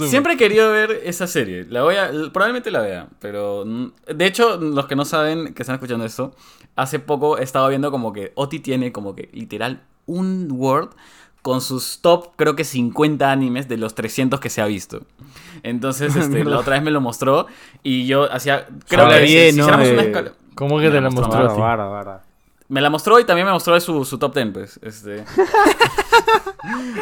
Speaker 1: Siempre he querido ver esa serie. La voy a, probablemente la vea, pero mm, de hecho, los que no saben, que están escuchando esto, hace poco he estado viendo como que Oti tiene como que literal un Word con sus top, creo que 50 animes de los 300 que se ha visto. Entonces, este, la otra vez me lo mostró y yo hacía... Creo que si-
Speaker 3: bien,
Speaker 1: si
Speaker 3: ¿no?
Speaker 1: hiciéramos una
Speaker 3: De-
Speaker 1: escala-
Speaker 4: ¿Cómo que
Speaker 1: Me
Speaker 4: te
Speaker 1: la
Speaker 4: la
Speaker 1: mostró,
Speaker 2: vara, vara.
Speaker 1: Me la mostró y también me mostró su, su top 10, pues. Este.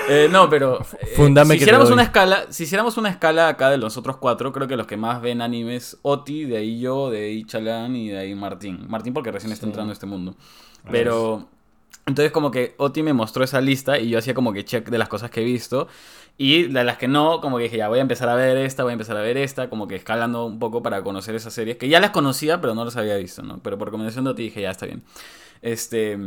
Speaker 1: Eh, no, pero. eh,
Speaker 4: Fundame
Speaker 1: si
Speaker 4: que
Speaker 1: hiciéramos una escala, si hiciéramos una escala acá de los otros cuatro, creo que los que más ven animes Oti, de ahí yo, de ahí Chalán y de ahí Martín. Martín porque recién está
Speaker 4: Sí.
Speaker 1: entrando a este mundo. Pero. Entonces como que Oti me mostró esa lista y yo hacía como que check de las cosas que he visto. Y de las que no, como que dije, ya voy a empezar a ver esta, voy a empezar a ver esta, como que escalando un poco para conocer esas series, que ya las conocía, pero no las había visto, ¿no? Pero por recomendación de Oti dije, ya está bien. Este,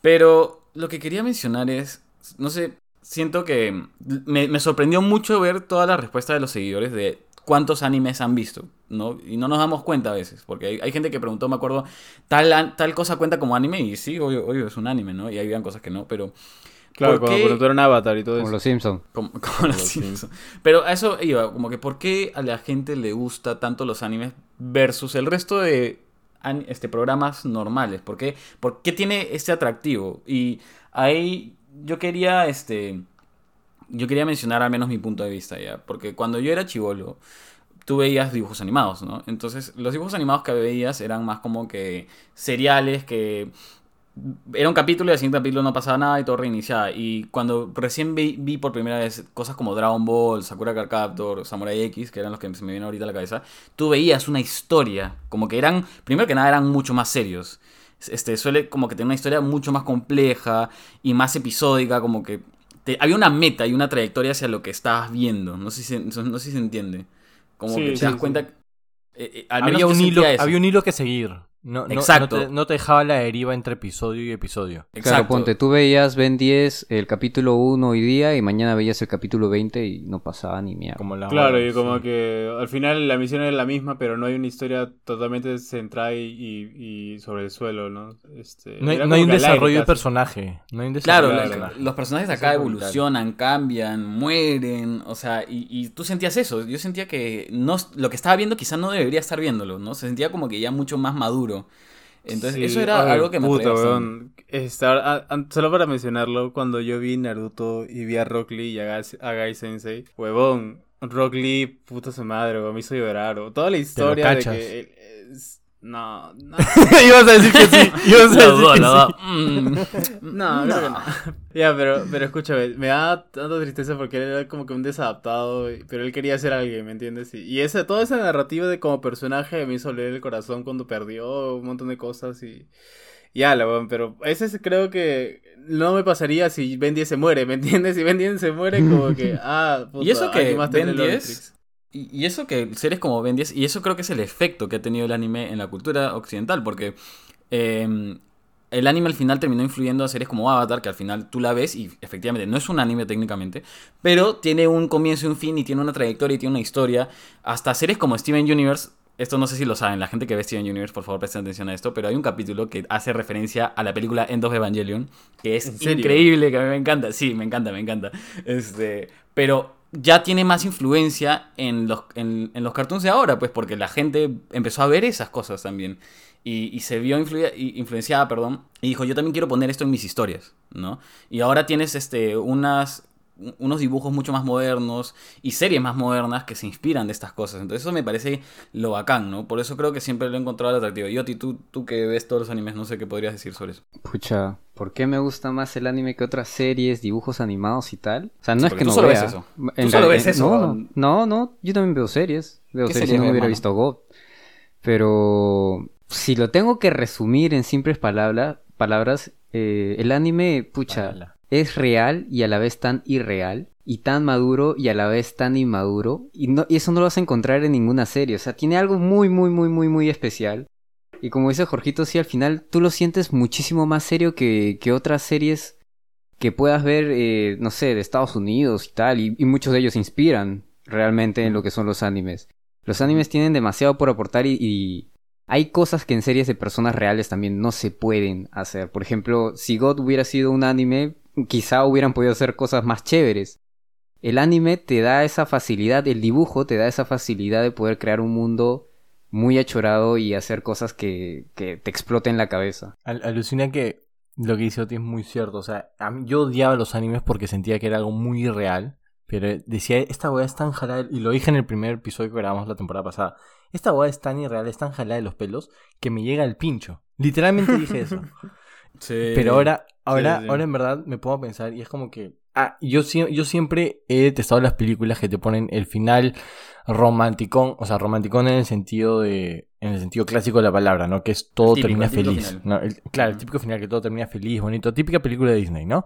Speaker 1: pero lo que quería mencionar es, no sé, siento que me, me sorprendió mucho ver toda la respuesta de los seguidores de cuántos animes han visto, ¿no? Y no nos damos cuenta a veces, porque hay, hay gente que preguntó, me acuerdo, tal, tal cosa cuenta como anime, y sí, obvio, obvio es un anime, ¿no? Y habían cosas que no, pero
Speaker 3: Claro,
Speaker 1: ¿Por
Speaker 3: cuando
Speaker 1: qué?
Speaker 3: preguntaron Avatar y todo
Speaker 2: Como
Speaker 3: eso.
Speaker 2: los Simpsons.
Speaker 1: como, como los Simpsons. Pero a eso iba, como que ¿por qué a la gente le gusta tanto los animes versus el resto de este, programas normales? ¿Por qué, ¿Por qué tiene ese atractivo? Y ahí yo quería, este, yo quería mencionar al menos mi punto de vista ya, porque cuando yo era chivolo, tú veías dibujos animados, ¿no? Entonces, los dibujos animados que veías eran más como que seriales que era un capítulo y al siguiente capítulo no pasaba nada y todo reiniciaba. Y cuando recién vi, vi por primera vez cosas como Dragon Ball, Sakura Card Captor, Samurai X, que eran los que se me vienen ahorita a la cabeza, tú veías una historia, como que eran, primero que nada, eran mucho más serios. Este, suele como que tener una historia mucho más compleja y más episódica, como que te- había una meta y una trayectoria hacia lo que estabas viendo. No sé si se, no sé si se entiende. Como
Speaker 3: Sí,
Speaker 1: que te
Speaker 3: sí,
Speaker 1: das
Speaker 3: sí.
Speaker 1: cuenta... eh, eh, al menos
Speaker 4: Había un, hilo, había un hilo que seguir. No, no-
Speaker 1: Exacto.
Speaker 4: No te, no te dejaba la deriva entre episodio y episodio.
Speaker 2: Claro,
Speaker 1: Exacto.
Speaker 2: ponte, tú veías Ben 10 el capítulo 1 hoy día y mañana veías el capítulo 20 y no pasaba ni mierda.
Speaker 4: Como la
Speaker 3: Claro,
Speaker 4: hora,
Speaker 3: y como que al final la misión es la misma, pero no hay una historia totalmente centrada y, y- y sobre el suelo, ¿no? Este,
Speaker 4: No hay, no hay un desarrollo de
Speaker 3: casi.
Speaker 4: personaje. No hay un
Speaker 1: Claro,
Speaker 4: de
Speaker 1: la-
Speaker 4: personaje.
Speaker 1: los personajes acá evolucionan, cambian, mueren, o sea, y, y tú sentías eso. Yo sentía que no, lo que estaba viendo quizá no debería estar viéndolo, ¿no? Se sentía como que ya mucho más maduro. Entonces,
Speaker 3: Sí,
Speaker 1: eso era
Speaker 3: ay,
Speaker 1: algo que me
Speaker 3: puta, weón. Estar- a- a- solo para mencionarlo, cuando yo vi Naruto y vi a Rock Lee y a Gai, a Gai Sensei, huevón, Rock Lee, puta su madre, weón, me hizo llorar. weón. Toda la historia de que... es- No, no.
Speaker 4: Ibas a decir que sí. Ibas a decir que sí.
Speaker 1: Mm.
Speaker 3: No, creo que no. Ya, pero, pero escúchame, me da tanta tristeza porque él era como que un desadaptado, pero él quería ser alguien, ¿me entiendes? Y, y esa, toda esa narrativa de como personaje me hizo leer el corazón cuando perdió un montón de cosas y... Ya, la weón, pero ese es- creo que no me pasaría si Ben 10 se muere, ¿me entiendes? Si Ben 10 se muere, como que, ah, puta,
Speaker 1: Y eso que Ben
Speaker 3: el
Speaker 1: 10
Speaker 3: Omnitrix.
Speaker 1: Y, y eso que series como Ben 10, y eso creo que es el efecto que ha tenido el anime en la cultura occidental, porque eh, el anime al final terminó influyendo a series como Avatar, que al final tú la ves y efectivamente no es un anime técnicamente, pero tiene un comienzo y un fin y tiene una trayectoria y tiene una historia. Hasta series como Steven Universe, esto no sé si lo saben, la gente que ve Steven Universe, por favor presten atención a esto, pero hay un capítulo que hace referencia a la película End of Evangelion, que es increíble, que a mí me encanta, sí, me encanta, me encanta. Este, pero ya tiene más influencia en los, en, en los cartoons de ahora, pues porque la gente empezó a ver esas cosas también. Y, y se vio influida- influenciada, perdón, y dijo, yo también quiero poner esto en mis historias, ¿no? Y ahora tienes este, unas, unos dibujos mucho más modernos y series más modernas que se inspiran de estas cosas. Entonces eso me parece lo bacán, ¿no? Por eso creo que siempre lo he encontrado atractivo. Yoti, tú, tú que ves todos los animes, no sé qué podrías decir sobre eso.
Speaker 2: Pucha, ¿por qué me gusta más el anime que otras series, dibujos animados y tal? O sea, no es que
Speaker 1: tú
Speaker 2: no
Speaker 1: solo
Speaker 2: vea.
Speaker 1: ves eso.
Speaker 2: En
Speaker 1: Tú solo ves eso.
Speaker 2: No, no, no, no, yo también veo series. Veo
Speaker 1: ¿Qué
Speaker 2: series,
Speaker 1: series
Speaker 2: si no hubiera
Speaker 1: mano?
Speaker 2: visto God. Pero si lo tengo que resumir en simples palabra- palabras, eh, el anime, pucha. Es real y a la vez tan irreal. Y tan maduro y a la vez tan inmaduro. Y, no, eso no lo vas a encontrar en ninguna serie. O sea, tiene algo muy, muy, muy, muy, muy especial. Y como dice Jorgito, sí, al final tú lo sientes muchísimo más serio que, que otras series que puedas ver, eh, no sé, de Estados Unidos y tal. Y, y muchos de ellos inspiran realmente en lo que son los animes. Los animes tienen demasiado por aportar y, y hay cosas que en series de personas reales también no se pueden hacer. Por ejemplo, si God hubiera sido un anime, quizá hubieran podido hacer cosas más chéveres. El anime te da esa facilidad, el dibujo te da esa facilidad de poder crear un mundo muy achorado y hacer cosas que, que te exploten la cabeza.
Speaker 4: Al- alucina que lo que dice Oti es muy cierto. O sea, a mí- yo odiaba los animes porque sentía que era algo muy irreal. Pero decía, esta weá es tan jalada, y lo dije en el primer episodio que grabamos la temporada pasada. Esta weá es tan irreal, es tan jalada de los pelos que me llega el pincho. Literalmente dije eso.
Speaker 1: Sí.
Speaker 4: Pero ahora, ahora,
Speaker 3: sí, sí.
Speaker 4: ahora en verdad me pongo a pensar y es como que. Ah, yo, yo siempre he detestado las películas que te ponen el final romanticón, o sea, romanticón en el sentido de. en el sentido clásico de la palabra, ¿no? Que es todo
Speaker 1: Típico,
Speaker 4: termina feliz.
Speaker 1: final.
Speaker 4: ¿no? El- claro, el típico final que todo termina feliz, bonito. Típica película de Disney, ¿no?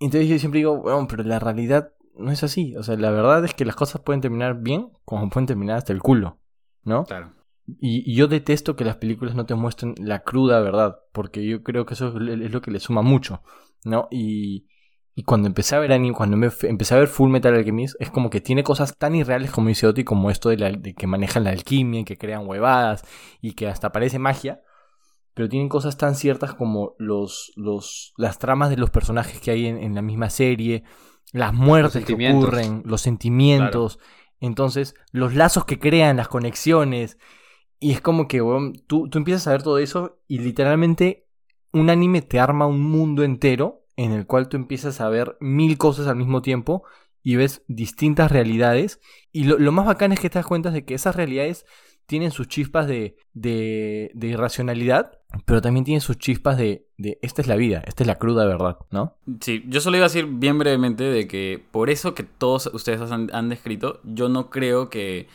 Speaker 4: Entonces yo siempre digo, bueno, pero la realidad no es así. O sea, la verdad es que las cosas pueden terminar bien, como pueden terminar hasta el culo, ¿no?
Speaker 1: Claro.
Speaker 4: Y, y yo detesto que las películas no te muestren la cruda verdad, porque yo creo que eso es, es lo que le suma mucho, ¿no? Y, y cuando empecé a ver anime, cuando me empecé a ver Full Metal Alchemist, es como que tiene cosas tan irreales como dice Oti, como esto de, la- de que manejan la alquimia, que crean huevadas y que hasta parece magia, pero tienen cosas tan ciertas como los, los, las tramas de los personajes que hay en, en la misma serie, las muertes que ocurren, los sentimientos, entonces los lazos que crean, las conexiones. Y es como que, tú, tú empiezas a ver todo eso y literalmente un anime te arma un mundo entero en el cual tú empiezas a ver mil cosas al mismo tiempo y ves distintas realidades. Y lo, lo más bacán es que te das cuenta de que esas realidades tienen sus chispas de, de, de irracionalidad, pero también tienen sus chispas de, de esta es la vida, esta es la cruda verdad, ¿no?
Speaker 1: Sí, yo solo iba a decir bien brevemente de que por eso que todos ustedes han, han descrito, yo no creo que...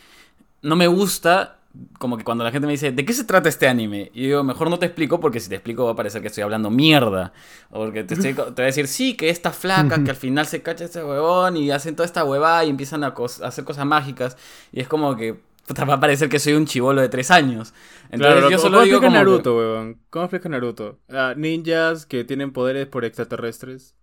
Speaker 1: No me gusta como que cuando la gente me dice, ¿de qué se trata este anime? Y yo digo, mejor no te explico porque si te explico va a parecer que estoy hablando mierda. O porque te, estoy- te voy a decir, sí, que esta flaca, que al final se cacha este huevón y hacen toda esta huevada y empiezan a, cos- a hacer cosas mágicas. Y es como que puta, va a parecer que soy un chivolo de tres años. Entonces
Speaker 3: Claro,
Speaker 1: yo
Speaker 3: ¿cómo-
Speaker 1: solo
Speaker 3: ¿Cómo
Speaker 1: digo
Speaker 3: explica
Speaker 1: como que-
Speaker 3: Naruto, weón? ¿Cómo explica Naruto? Ah, ninjas que tienen poderes por extraterrestres.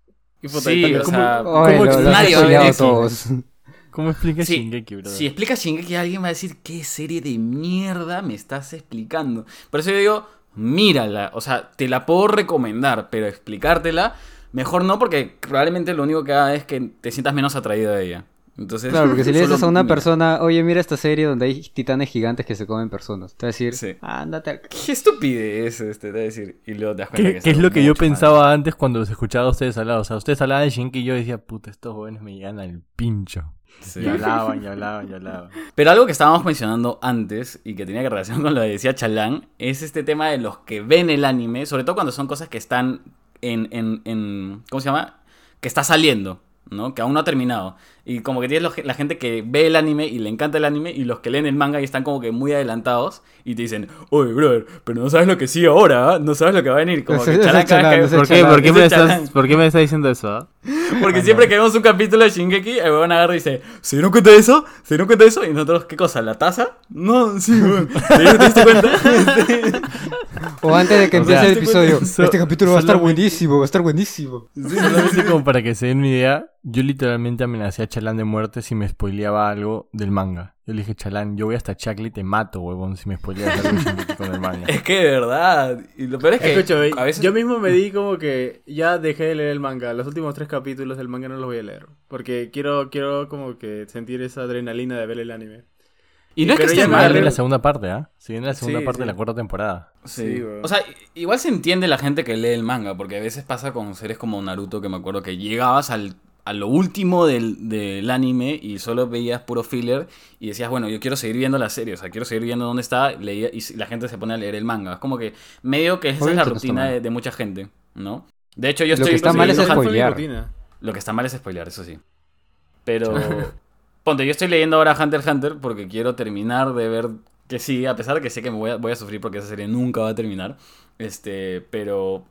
Speaker 3: Y puta,
Speaker 1: Sí,
Speaker 3: ahí está-
Speaker 1: o sea,
Speaker 3: ¿cómo-
Speaker 2: Oye,
Speaker 3: cómo
Speaker 2: lo-
Speaker 3: expli-
Speaker 2: lo has
Speaker 1: nadie va a
Speaker 2: spoileado
Speaker 1: ver eso.
Speaker 2: todos.
Speaker 4: ¿Cómo explicas
Speaker 1: Sí,
Speaker 4: Shingeki, brother?
Speaker 1: Si explicas Shingeki, alguien va a decir, ¿qué serie de mierda me estás explicando? Por eso yo digo, mírala. O sea, te la puedo recomendar, pero explicártela, mejor no, porque probablemente lo único que haga es que te sientas menos atraído de ella. Entonces,
Speaker 2: Claro, porque si le dices a una
Speaker 1: mira.
Speaker 2: persona, oye, mira esta serie donde hay titanes gigantes que se comen personas, te va a decir,
Speaker 1: Sí.
Speaker 2: ándate al...
Speaker 1: Qué estupidez este, te voy a decir. Y luego te das cuenta
Speaker 4: ¿Qué,
Speaker 1: que
Speaker 4: qué es lo que yo pensaba antes cuando los escuchaba a ustedes hablar? O sea, ustedes hablaban de Shinki y yo decía, puta, estos jóvenes me llegan al pincho.
Speaker 1: Sí.
Speaker 4: Y hablaban, y hablaban, y hablaban.
Speaker 1: Pero algo que estábamos mencionando antes y que tenía que relación con lo que decía Chalán es este tema de los que ven el anime, sobre todo cuando son cosas que están en, en, en ¿cómo se llama? Que está saliendo, ¿no? Que aún no ha terminado. Y como que tienes los- la gente que ve el anime y le encanta el anime y los que leen el manga y están como que muy adelantados y te dicen, oye, brother, pero no sabes lo que sigue ahora, ¿ah? no sabes lo que va a venir. Como
Speaker 2: Ese-
Speaker 1: que Chalán que-
Speaker 3: ¿Por qué. ¿Por, qué me estás, ¿Por qué me estás diciendo eso? ah?
Speaker 1: Porque siempre que vemos un capítulo de Shingeki, el weón agarra y dice, ¿se dieron cuenta de eso? ¿Se dieron cuenta de eso? Y nosotros, ¿qué cosa? ¿La taza? No, sí, weón. ¿Te diste- te diste cuenta?
Speaker 2: O antes de que
Speaker 4: O
Speaker 2: empiece
Speaker 4: sea,
Speaker 2: el episodio,
Speaker 4: so-
Speaker 2: este capítulo va a estar buenísimo, va a estar buenísimo.
Speaker 4: Solamente como para que se den una idea, yo literalmente amenacé a Chalán de muerte si me spoileaba algo del manga. Yo le dije, Chalán, yo voy hasta Chacli y te mato, huevón, si me spoileas algo con el manga.
Speaker 1: Es que de verdad. Y lo peor es que
Speaker 3: Escúchame,
Speaker 1: a veces...
Speaker 3: yo mismo me di como que ya dejé de leer el manga. Los últimos tres capítulos del manga no los voy a leer. Porque quiero, quiero como que sentir esa adrenalina de ver el anime.
Speaker 1: Y no es que esté mal.
Speaker 4: viene
Speaker 3: agarré-
Speaker 4: la segunda parte, ¿ah? Se viene la segunda
Speaker 3: Sí,
Speaker 4: parte de la cuarta temporada.
Speaker 1: Sí.
Speaker 3: Sí, weón.
Speaker 1: O sea, igual se entiende la gente que lee el manga, porque a veces pasa con series como Naruto, que me acuerdo que llegabas al, a lo último del, del anime y solo veías puro filler y decías, bueno, yo quiero seguir viendo la serie, o sea, quiero seguir viendo dónde está, leía, y la gente se pone a leer el manga. Es como que medio que esa es la rutina de, de mucha gente, ¿no? De hecho, yo
Speaker 2: Lo
Speaker 1: estoy...
Speaker 2: que está mal es spoilear.
Speaker 1: Lo que está mal es spoilear, eso sí. Pero. Ponte, yo estoy leyendo ahora Hunter x Hunter porque quiero terminar de ver que sí, a pesar de que sé que me voy a, voy a sufrir porque esa serie nunca va a terminar. Este, pero.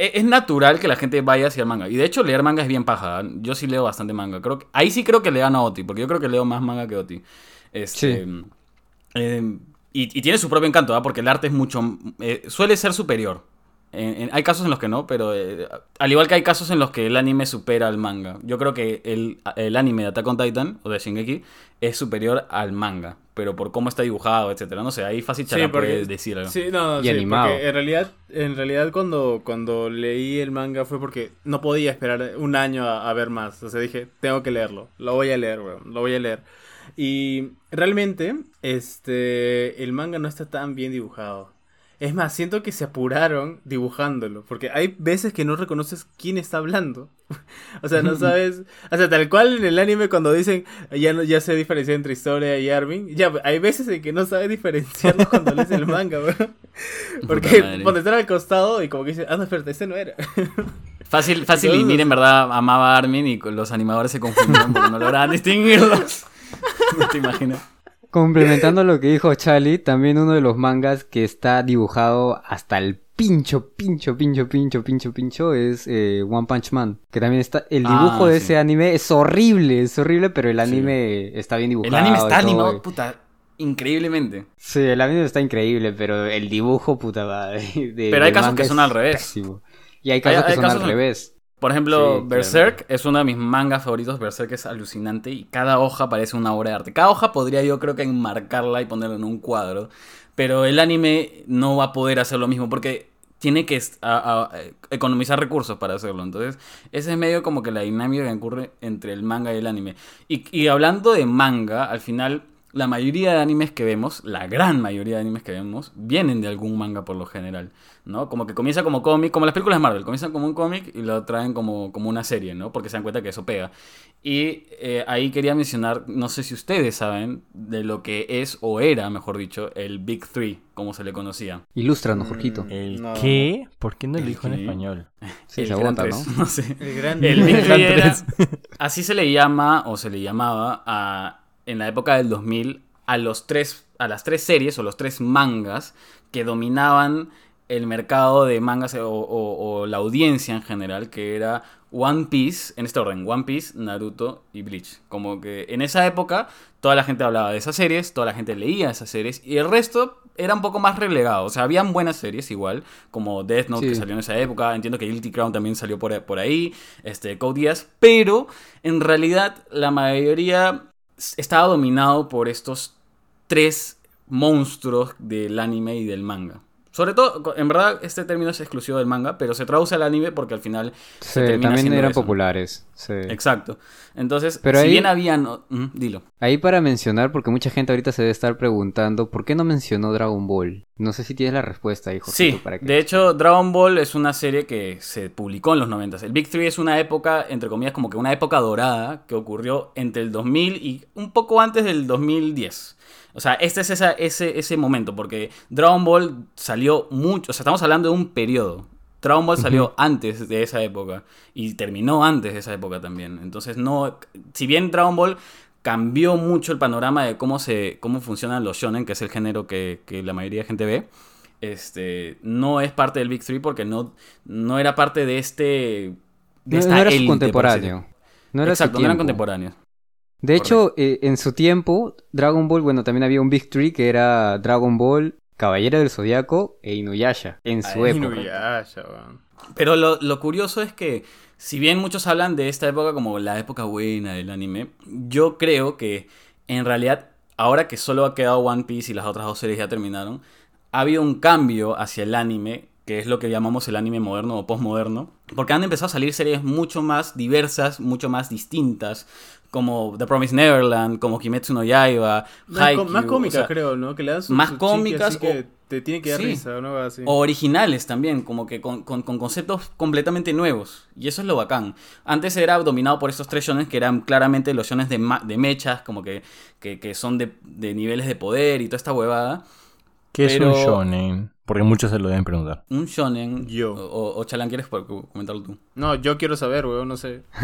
Speaker 1: E- Es natural que la gente vaya hacia el manga. Y de hecho, leer manga es bien paja. ¿eh? Yo sí leo bastante manga. Creo que, ahí sí creo que le gano a Oti, porque yo creo que leo más manga que Oti. Este, eh, y, y tiene su propio encanto, ¿ah? porque el arte es mucho. eh, suele ser superior. En- en- hay casos en los que no, pero eh, al igual que hay casos en los que el anime supera al manga. Yo creo que el, el anime de Attack on Titan o de Shingeki es superior al manga, pero por cómo está dibujado, etcétera. No sé, ahí fácil
Speaker 3: Sí, porque-
Speaker 1: puede decir algo.
Speaker 3: Sí, no, no,
Speaker 2: Y
Speaker 3: sí,
Speaker 2: animado.
Speaker 3: porque en realidad, en realidad cuando, cuando leí el manga fue porque no podía esperar un año a, a ver más. O sea, dije, tengo que leerlo. Lo voy a leer, weón. Lo voy a leer. Y realmente, este, el manga no está tan bien dibujado. Es más, siento que se apuraron dibujándolo, porque hay veces que no reconoces quién está hablando. o sea, no sabes, o sea, tal cual en el anime cuando dicen ya no ya sé diferenciar entre historia y Armin, ya hay veces en que no sabes diferenciarlos cuando lees el manga, weón. Porque cuando están al costado y como que dicen, ah, no, espérate, este no era.
Speaker 1: Fácil, fácil y
Speaker 3: Entonces-
Speaker 1: Mir en verdad amaba a Armin y los animadores se confundieron porque no lograban distinguirlos. No te imaginas.
Speaker 2: Complementando lo que dijo Charlie, también uno de los mangas que está dibujado hasta el pincho, pincho, pincho, pincho, pincho, pincho es eh, One Punch Man. Que también está. El
Speaker 1: Ah,
Speaker 2: dibujo de
Speaker 1: sí.
Speaker 2: ese anime es horrible, es horrible, pero el anime está bien dibujado.
Speaker 1: El anime está animado, puta, increíblemente.
Speaker 2: Sí, el anime está increíble, pero el dibujo, puta madre. de-
Speaker 1: Pero hay casos que son al revés.
Speaker 2: pésimo. Y hay casos
Speaker 1: Hay-
Speaker 2: que
Speaker 1: hay
Speaker 2: son
Speaker 1: casos
Speaker 2: al revés.
Speaker 1: Por ejemplo,
Speaker 2: Sí,
Speaker 1: Berserk es uno de mis mangas favoritos. Berserk es alucinante y cada hoja parece una obra de arte. Cada hoja podría yo creo que enmarcarla y ponerla en un cuadro. Pero el anime no va a poder hacer lo mismo porque tiene que a- a- economizar recursos para hacerlo. Entonces, ese es medio como que la dinámica que ocurre entre el manga y el anime. Y, y hablando de manga, al final, la mayoría de animes que vemos, la gran mayoría de animes que vemos, vienen de algún manga por lo general. ¿no? Como que comienza como cómic, como las películas de Marvel, comienzan como un cómic y lo traen como, como una serie, ¿no? Porque se dan cuenta que eso pega. Y eh, ahí quería mencionar, no sé si ustedes saben, de lo que es o era, mejor dicho, el Big Three, como se le conocía.
Speaker 2: Ilústranos, Jorgito.
Speaker 4: ¿El
Speaker 3: No.
Speaker 4: qué? ¿Por qué no lo
Speaker 1: ¿El
Speaker 4: dijo en español?
Speaker 2: Sí,
Speaker 1: el
Speaker 2: se
Speaker 1: Gran Tres,
Speaker 2: ¿no?
Speaker 1: no sé.
Speaker 3: El gran
Speaker 1: El Big Three era- así se le llama o se le llamaba a, en la época del 2000 a los tres a las tres series o los tres mangas que dominaban el mercado de mangas o, o- o la audiencia en general, que era One Piece, en este orden, One Piece, Naruto y Bleach. Como que en esa época toda la gente hablaba de esas series, toda la gente leía esas series y el resto era un poco más relegado. O sea, habían buenas series igual, como Death Note que salió en esa época. Entiendo que Guilty Crown también salió por, por ahí, este, Code Geass, pero en realidad la mayoría estaba dominado por estos tres monstruos del anime y del manga. Sobre todo, en verdad, este término es exclusivo del manga, pero se traduce al anime porque al final
Speaker 2: Sí,
Speaker 1: se
Speaker 2: también eran
Speaker 1: eso.
Speaker 2: populares. sí.
Speaker 1: Exacto. Entonces,
Speaker 2: Pero
Speaker 1: si
Speaker 2: ahí-
Speaker 1: bien habían... mm, dilo.
Speaker 2: Ahí para mencionar, porque mucha gente ahorita se debe estar preguntando, ¿por qué no mencionó Dragon Ball? No sé si tienes la respuesta ahí,
Speaker 1: Sí,
Speaker 2: para que...
Speaker 1: de hecho, Dragon Ball es una serie que se publicó en los 90. El Big Three es una época, entre comillas, como que una época dorada que ocurrió entre el 2000 y un poco antes del 2010. O sea, este es esa- ese, ese momento, porque Dragon Ball salió mucho, o sea, estamos hablando de un periodo. Dragon Ball salió antes de esa época y terminó antes de esa época también. Entonces, no, si bien Dragon Ball cambió mucho el panorama de cómo se cómo funcionan los shonen, que es el género que, que la mayoría de gente ve, este, no es parte del Big Three porque no, no era parte de este de
Speaker 2: no,
Speaker 1: esta
Speaker 2: no era
Speaker 1: élite,
Speaker 2: contemporáneo. No era
Speaker 1: Exacto, no eran contemporáneos.
Speaker 2: De hecho, eh, en su tiempo, Dragon Ball, bueno, también había un Big Three que era Dragon Ball, Caballero del Zodiaco e Inuyasha, en su
Speaker 3: Ay,
Speaker 2: época.
Speaker 3: Inuyasha, weón.
Speaker 1: Pero lo, lo curioso es que, si bien muchos hablan de esta época como la época buena del anime, yo creo que en realidad, ahora que solo ha quedado One Piece y las otras dos series ya terminaron, ha habido un cambio hacia el anime, que es lo que llamamos el anime moderno o postmoderno, porque han empezado a salir series mucho más diversas, mucho más distintas, como The Promised Neverland, como Kimetsu no Yaiba,
Speaker 3: Más,
Speaker 1: Haikyuu,
Speaker 3: más cómicas,
Speaker 1: o sea,
Speaker 3: creo, ¿no? Que le dan su,
Speaker 1: más
Speaker 3: su chique,
Speaker 1: cómicas
Speaker 3: así que
Speaker 1: o-
Speaker 3: te tiene que dar
Speaker 1: Sí.
Speaker 3: risa, ¿no? Así.
Speaker 1: O originales también, como que con, con- con conceptos completamente nuevos. Y eso es lo bacán. Antes era dominado por estos tres shonen que eran claramente los shonen de, ma- de mechas, como que, que, que son de, de niveles de poder y toda esta huevada.
Speaker 4: ¿Qué
Speaker 1: Pero-
Speaker 4: es un shonen? Porque muchos se lo deben preguntar.
Speaker 1: Un shonen.
Speaker 3: Yo.
Speaker 1: O, o Chalan, ¿quieres comentarlo tú?
Speaker 3: No, yo quiero saber, weón, no sé.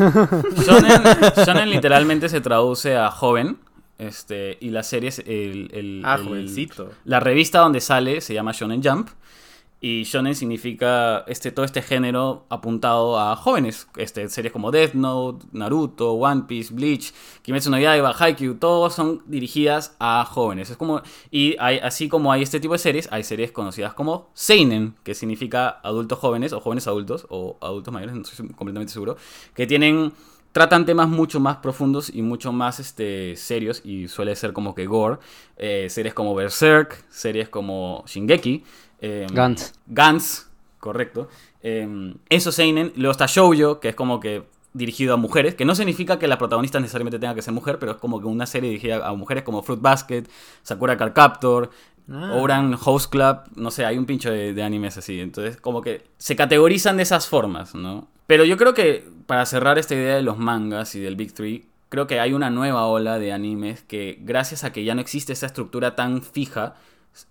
Speaker 1: Shonen, shonen literalmente se traduce a joven. Este, y la serie es el, el-
Speaker 3: Ah,
Speaker 1: el-
Speaker 3: jovencito.
Speaker 1: La revista donde sale se llama Shonen Jump. Y shonen significa este, todo este género apuntado a jóvenes. Este, series como Death Note, Naruto, One Piece, Bleach, Kimetsu no Yaiba, Haikyuu, todos son dirigidas a jóvenes. Es como, y hay, así como hay este tipo de series, hay series conocidas como Seinen, que significa adultos jóvenes o jóvenes adultos o adultos mayores, no estoy completamente seguro, que tienen tratan temas mucho más profundos y mucho más este, serios y suele ser como que gore. Eh, series como Berserk, series como Shingeki. Eh,
Speaker 2: Gantz.
Speaker 1: Gantz, correcto. Eh, eso Seinen. Luego está Shoujo, que es como que dirigido a mujeres, que no significa que la protagonista necesariamente tenga que ser mujer, pero es como que una serie dirigida a mujeres como Fruit Basket, Sakura Card Captor,
Speaker 3: Ah.
Speaker 1: Ouran Host Club, no sé, hay un pincho de, de animes así. Entonces, como que se categorizan de esas formas, ¿no? Pero yo creo que para cerrar esta idea de los mangas y del Big Three, creo que hay una nueva ola de animes que, gracias a que ya no existe esa estructura tan fija,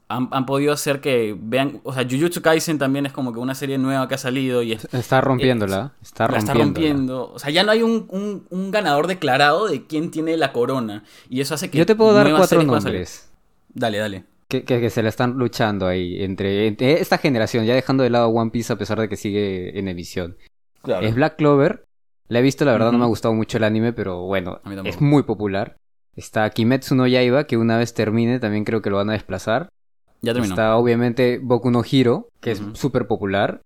Speaker 1: han, han podido hacer que vean. O sea, Jujutsu Kaisen también es como que una serie nueva que ha salido y es
Speaker 2: Está rompiéndola. Está
Speaker 1: la está
Speaker 2: rompiéndola.
Speaker 1: rompiendo. O sea, ya no hay un, un- un ganador declarado de quién tiene la corona. Y eso hace que.
Speaker 2: Yo te puedo dar cuatro nombres.
Speaker 1: Dale, dale.
Speaker 2: Que, que, que se la están luchando ahí entre, entre esta generación, ya dejando de lado One Piece a pesar de que sigue en emisión.
Speaker 1: Claro.
Speaker 2: Es Black Clover. La he visto, la verdad no me ha gustado mucho el anime, pero bueno, es muy popular. Está Kimetsu no Yaiba, que una vez termine también creo que lo van a desplazar.
Speaker 1: Ya terminó.
Speaker 2: Está obviamente Boku no Hero, que es súper popular.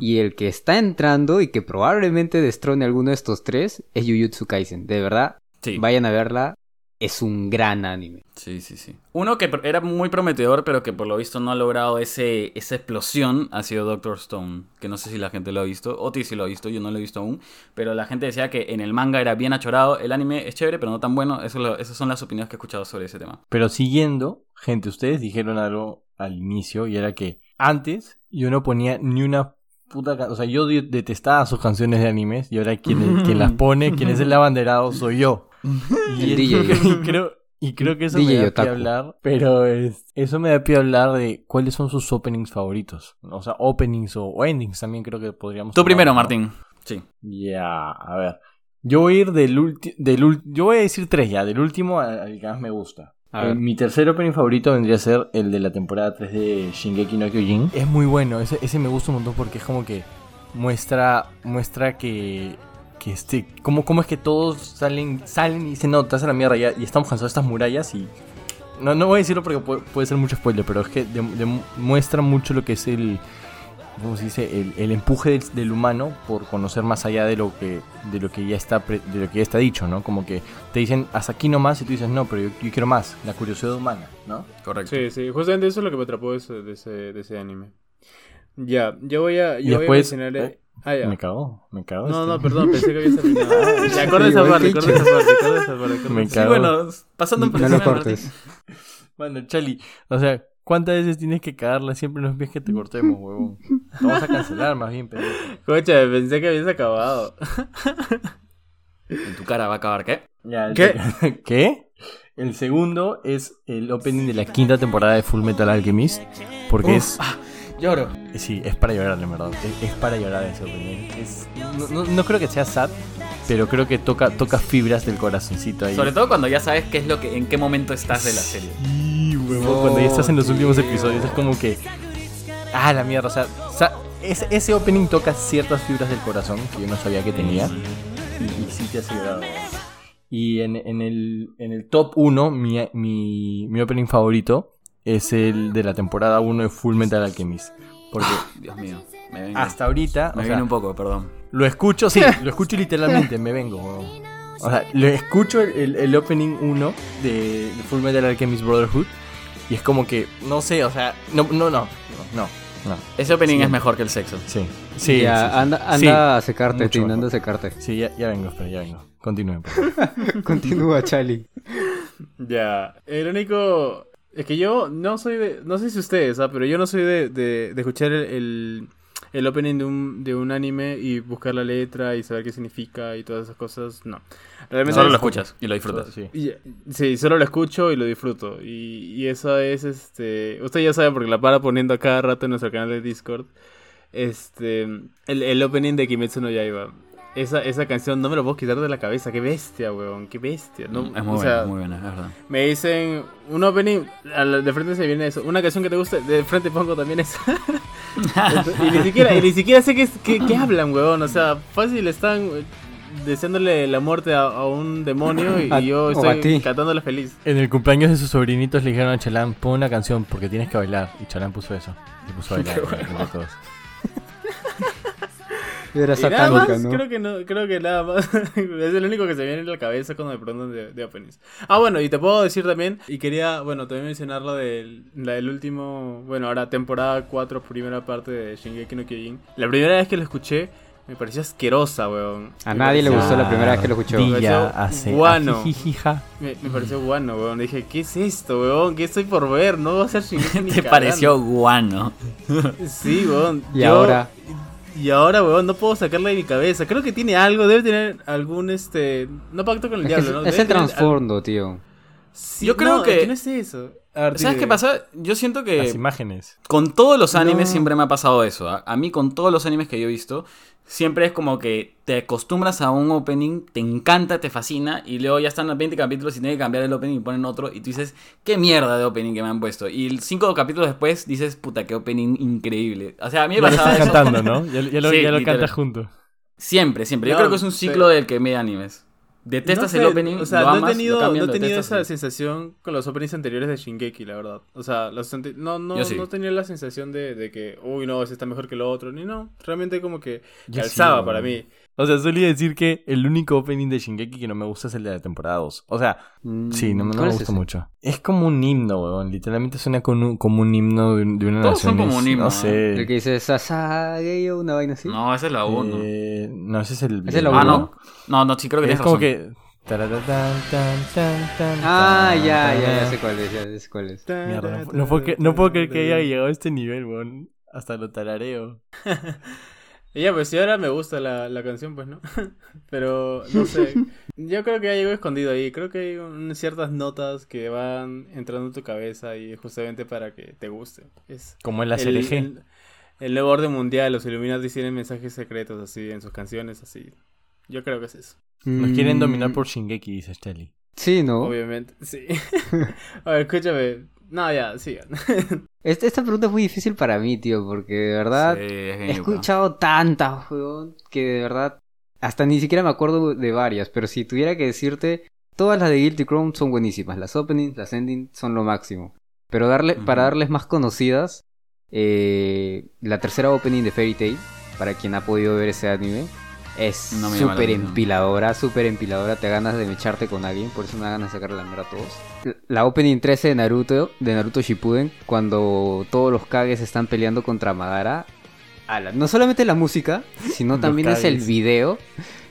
Speaker 2: Y el que está entrando y que probablemente destrone alguno de estos tres es Jujutsu Kaisen. De verdad,
Speaker 1: Sí.
Speaker 2: vayan a verla. Es un gran anime.
Speaker 1: Sí, sí, sí. Uno que era muy prometedor, pero que por lo visto no ha logrado ese, esa explosión, ha sido Doctor Stone. Que no sé si la gente lo ha visto. Oti sí lo ha visto, yo no lo he visto aún. Pero la gente decía que en el manga era bien achorado. El anime es chévere, pero no tan bueno. Eso lo- esas son las opiniones que he escuchado sobre ese tema.
Speaker 4: Pero siguiendo, gente, ustedes dijeron algo al inicio y era que antes yo no ponía ni una puta canción. O sea, yo de- detestaba sus canciones de animes y ahora quien, quien las pone, quien es el abanderado, soy yo. Y,
Speaker 2: El DJ.
Speaker 4: y creo, y creo que eso
Speaker 2: DJ
Speaker 4: me da pie a hablar, pero es- eso me da pie a hablar de cuáles son sus openings favoritos. O sea, openings o, o endings también creo que podríamos
Speaker 1: Tú primero,
Speaker 4: ¿no?
Speaker 1: Martín. Sí.
Speaker 4: Ya, a ver. Yo voy a ir del último. Del ul- yo voy a decir tres ya, del último al, que más me gusta.
Speaker 2: A
Speaker 4: Eh,
Speaker 2: ver.
Speaker 4: mi tercer opening favorito vendría a ser el de la temporada 3 de Shingeki no Kyojin. Es muy bueno, ese, ese me gusta un montón porque es como que muestra muestra que que este cómo, cómo es que todos salen salen y dicen no, te hace la mierda ya y estamos cansados de estas murallas y no, no voy a decirlo porque puede, puede ser mucho spoiler, pero es que dem- dem- muestra mucho lo que es el ¿cómo se dice? El, el empuje del, del humano por conocer más allá de lo que de lo que ya está pre- de lo que ya está dicho, ¿no? Como que te dicen hasta aquí nomás y tú dices no, pero yo, yo quiero más, la curiosidad humana, ¿no?
Speaker 1: Correcto.
Speaker 3: Sí, sí, justamente eso es lo que me atrapó de ese, de ese, de ese anime. Ya, yo voy a, yo
Speaker 4: después-
Speaker 3: voy a mencionar...
Speaker 4: eh,
Speaker 3: ah, ya.
Speaker 4: Me cagó, me cagó.
Speaker 3: No,
Speaker 4: este.
Speaker 3: no, perdón, pensé que habías terminado. ya, corta
Speaker 2: Sí,
Speaker 3: esa parte, corta esa parte, corta esa parte.
Speaker 4: Me
Speaker 3: esa
Speaker 1: Sí,
Speaker 4: cago.
Speaker 1: bueno, pasando por
Speaker 2: No
Speaker 1: encima
Speaker 2: cortes.
Speaker 4: Bueno, Chali, o sea, ¿cuántas veces tienes que cagarla? Siempre nos ves que te cortemos, huevón. Te vamos a cancelar más bien, pero...
Speaker 3: Martín. Escucha, pensé que habías acabado.
Speaker 1: En tu cara va a acabar, ¿qué?
Speaker 4: Ya,
Speaker 3: ¿Qué?
Speaker 4: ¿Qué? El segundo es el opening de la quinta temporada de Full Metal Alchemist. Porque es...
Speaker 1: Lloro.
Speaker 4: Sí, es para llorar, en verdad. Es, es para llorar ese opening. Es, no, no- no creo que sea sad, pero creo que toca, toca fibras del corazoncito ahí.
Speaker 1: Sobre todo cuando ya sabes qué es lo que, en qué momento estás de la serie.
Speaker 4: Sí, huevón, Cuando ya estás en los últimos episodios es como que... Ah, la mierda, o sea... sa- ese, ese opening toca ciertas fibras del corazón que yo no sabía que tenía. Y, y sí te hace llorar. Y en, en el, en el top 1, mi, mi, mi opening favorito es el de la temporada 1 de Full Metal Alchemist. Porque
Speaker 1: Dios mío. Me vengo.
Speaker 4: hasta ahorita...
Speaker 1: me
Speaker 4: o
Speaker 1: viene
Speaker 4: sea,
Speaker 1: un poco, perdón.
Speaker 4: Lo escucho, sí, lo escucho literalmente, me vengo. O sea, lo escucho el, el- el opening 1 de, de Full Metal Alchemist Brotherhood y es como que, no sé, o sea, no, no, no, no.
Speaker 1: Ese opening
Speaker 4: Sí.
Speaker 1: es mejor que el sexo.
Speaker 4: Sí, sí,
Speaker 2: ya,
Speaker 4: sí, sí.
Speaker 2: anda, anda
Speaker 4: Sí,
Speaker 2: a secarte,
Speaker 4: mejor.
Speaker 2: anda a secarte.
Speaker 4: Sí, ya, ya vengo, espera, ya vengo. Continúen. favor.
Speaker 2: Continúa, Chali.
Speaker 3: Ya, el único... Es que yo no soy de... No sé si ustedes, ¿ah? pero yo no soy de, de, de escuchar el, el, el opening de un, de un anime y buscar la letra y saber qué significa y todas esas cosas. No. Realmente
Speaker 1: Solo lo escuchas y lo disfrutas.
Speaker 4: Sí.
Speaker 3: Y- Sí, solo lo escucho y lo disfruto. Y, y eso es, este... Ustedes ya saben porque la para poniendo a cada rato en nuestro canal de Discord. Este... El, el opening de Kimetsu no Yaiba. Esa, esa canción no me lo puedo quitar de la cabeza. Qué bestia, weón. Qué bestia. No,
Speaker 1: Mm, es muy
Speaker 3: o
Speaker 1: buena,
Speaker 3: sea,
Speaker 1: muy buena, es verdad.
Speaker 3: me dicen un opening, de frente se viene eso, una canción que te guste, de frente pongo también esa. Y ni siquiera, y ni siquiera sé qué, qué, qué hablan, weón. O sea, fácil están deseándole la muerte a, a un demonio y,
Speaker 2: A-
Speaker 3: y yo estoy cantándola feliz.
Speaker 4: En el cumpleaños de sus sobrinitos le dijeron a Chalán, pon una canción porque tienes que bailar. Y Chalán puso eso. Y puso a bailar
Speaker 2: Era
Speaker 3: Y nada
Speaker 2: satánica,
Speaker 3: más,
Speaker 2: ¿no?
Speaker 3: creo que no, creo que nada más. es el único que se viene en la cabeza cuando me preguntan de, de openings. Ah, bueno, y te puedo decir también, y quería, bueno, también mencionar la del, la del último, bueno, ahora temporada 4, primera parte de Shingeki no Kyojin. La primera vez que lo escuché, Me pareció asquerosa, weón.
Speaker 2: A
Speaker 3: Me
Speaker 2: nadie le gustó la primera vez que lo escuchó.
Speaker 3: Me
Speaker 4: Dilla
Speaker 3: pareció
Speaker 4: hace
Speaker 3: guano. Me, me pareció guano, weón. Dije, ¿qué es esto, weón? ¿Qué estoy por ver? No va a ser Shingeki
Speaker 1: Te pareció guano.
Speaker 3: Sí, weón.
Speaker 2: Y
Speaker 3: Yo-
Speaker 2: ahora,
Speaker 3: Y ahora, weón, no puedo sacarla de mi cabeza. Creo que tiene algo, debe tener algún, este... No pacto con el
Speaker 2: es,
Speaker 3: diablo,
Speaker 2: es-
Speaker 3: ¿no?
Speaker 2: es
Speaker 3: Debe
Speaker 2: el trasfondo, tío.
Speaker 3: Sí,
Speaker 1: Yo creo
Speaker 3: no,
Speaker 1: que-
Speaker 3: no es eso. A ver,
Speaker 1: ¿Sabes qué pasa? Yo siento
Speaker 4: Las
Speaker 1: que
Speaker 4: imágenes.
Speaker 1: con todos los animes
Speaker 3: No.
Speaker 1: siempre me ha pasado eso. ¿ah? A mí con todos los animes que yo he visto, siempre es como que te acostumbras a un opening, te encanta, te fascina, y luego ya están los 20 capítulos y tienes que cambiar el opening y ponen otro, y tú dices, qué mierda de opening que me han puesto. Y cinco capítulos después dices, puta, qué opening increíble. O sea, a mí me
Speaker 4: Ya lo
Speaker 1: pasaba
Speaker 4: estás
Speaker 1: eso.
Speaker 4: cantando, ¿no? Ya, ya lo,
Speaker 1: Sí,
Speaker 4: ya lo cantas junto.
Speaker 1: Siempre, siempre. Yo
Speaker 3: No,
Speaker 1: creo que es un
Speaker 3: sí.
Speaker 1: ciclo del que ve animes. Detestas
Speaker 3: No sé,
Speaker 1: el opening,
Speaker 3: O sea,
Speaker 1: lo
Speaker 3: no
Speaker 1: amas,
Speaker 3: he tenido,
Speaker 1: cambian,
Speaker 3: no he tenido esa sensación con los openings anteriores de Shingeki, la verdad. O sea, los no, no,
Speaker 1: sí.
Speaker 3: no tenía la sensación de, de que, uy, no, ese está mejor que lo otro, ni no. Realmente como que
Speaker 4: Yo
Speaker 3: calzaba
Speaker 4: sí,
Speaker 3: para mí.
Speaker 4: O sea, solía decir que el único opening de Shingeki que no me gusta es el de la temporada 2. O sea,
Speaker 2: Mm,
Speaker 4: sí, no, no
Speaker 2: ¿cuál
Speaker 4: me gusta
Speaker 2: ese?
Speaker 4: mucho. Es como un himno, weón. Literalmente suena con un- como un himno de, un- de una
Speaker 1: Todos son
Speaker 4: nación.
Speaker 1: como un himno,
Speaker 4: No
Speaker 1: ¿eh?
Speaker 4: sé.
Speaker 2: El que dice Sasageyo, una vaina así.
Speaker 1: No, esa es la 1.
Speaker 4: Eh, no, ese es el.
Speaker 2: ¿Ese es la
Speaker 1: ah, no. No, no, sí, creo que
Speaker 4: Es como
Speaker 1: razón.
Speaker 4: que. taratatán, tan, tan, tan,
Speaker 2: Ah,
Speaker 4: tan,
Speaker 2: ya, ya, ya sé cuál es, ya sé cuál es.
Speaker 4: Mierda, no, no puedo, no puedo creer que haya llegado a este nivel, weón. Hasta lo tarareo.
Speaker 3: Y ya, pues si ahora me gusta la, la canción, pues no. Pero, no sé. Yo creo que hay algo escondido ahí. Creo que hay un- ciertas notas que van entrando en tu cabeza y justamente para que te guste. Es
Speaker 4: Como en la
Speaker 3: el,
Speaker 4: CLG.
Speaker 3: el- el nuevo orden mundial, los Illuminati tienen mensajes secretos así en sus canciones, así. Yo creo que es eso.
Speaker 4: Nos quieren
Speaker 2: Mm,
Speaker 4: dominar por Shingeki, dice Shelly.
Speaker 2: Sí, ¿no?
Speaker 3: Obviamente, sí. A ver, escúchame. No, ya, sigan.
Speaker 2: Esta, pregunta es muy difícil para mí, tío, porque de verdad
Speaker 1: Sí, es
Speaker 2: he escuchado tantas, weón, que de verdad hasta ni siquiera me acuerdo de varias, pero si tuviera que decirte, todas las de Guilty Crown son buenísimas, las openings, las endings son lo máximo. Pero darle, para darles más conocidas, eh, la tercera opening de Fairy Tail, para quien ha podido ver ese anime, es
Speaker 1: No
Speaker 2: súper empiladora, súper empiladora, te ganas de mecharte con alguien, por eso me da ganas de sacarle la mierda a todos. La opening 13 de Naruto, de Naruto Shippuden, cuando todos los Kages están peleando contra Madara. no solamente la música, sino también es el video.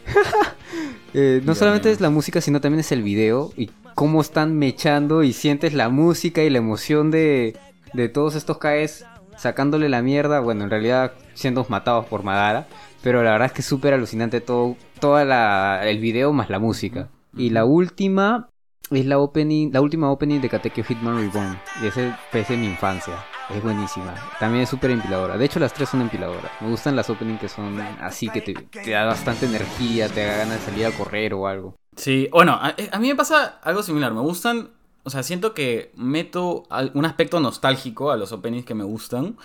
Speaker 2: Eh, no solamente es la música, sino también es el video y cómo están mechando y sientes la música y la emoción de, de todos estos Kages sacándole la mierda, bueno, en realidad siendo matados por Madara, pero la verdad es que es súper alucinante todo, toda la, el video más la música. Y la última es la opening, la última opening de Katekyo Hitman Reborn, y ese es de mi infancia. Es buenísima. También es súper empiladora. De hecho, las tres son empiladoras. Me gustan las openings que son así, que te, te da bastante energía, te da ganas de salir a correr o algo.
Speaker 1: Sí, bueno, a, a mí me pasa algo similar. Me gustan, o sea, siento que meto un aspecto nostálgico a los openings que me gustan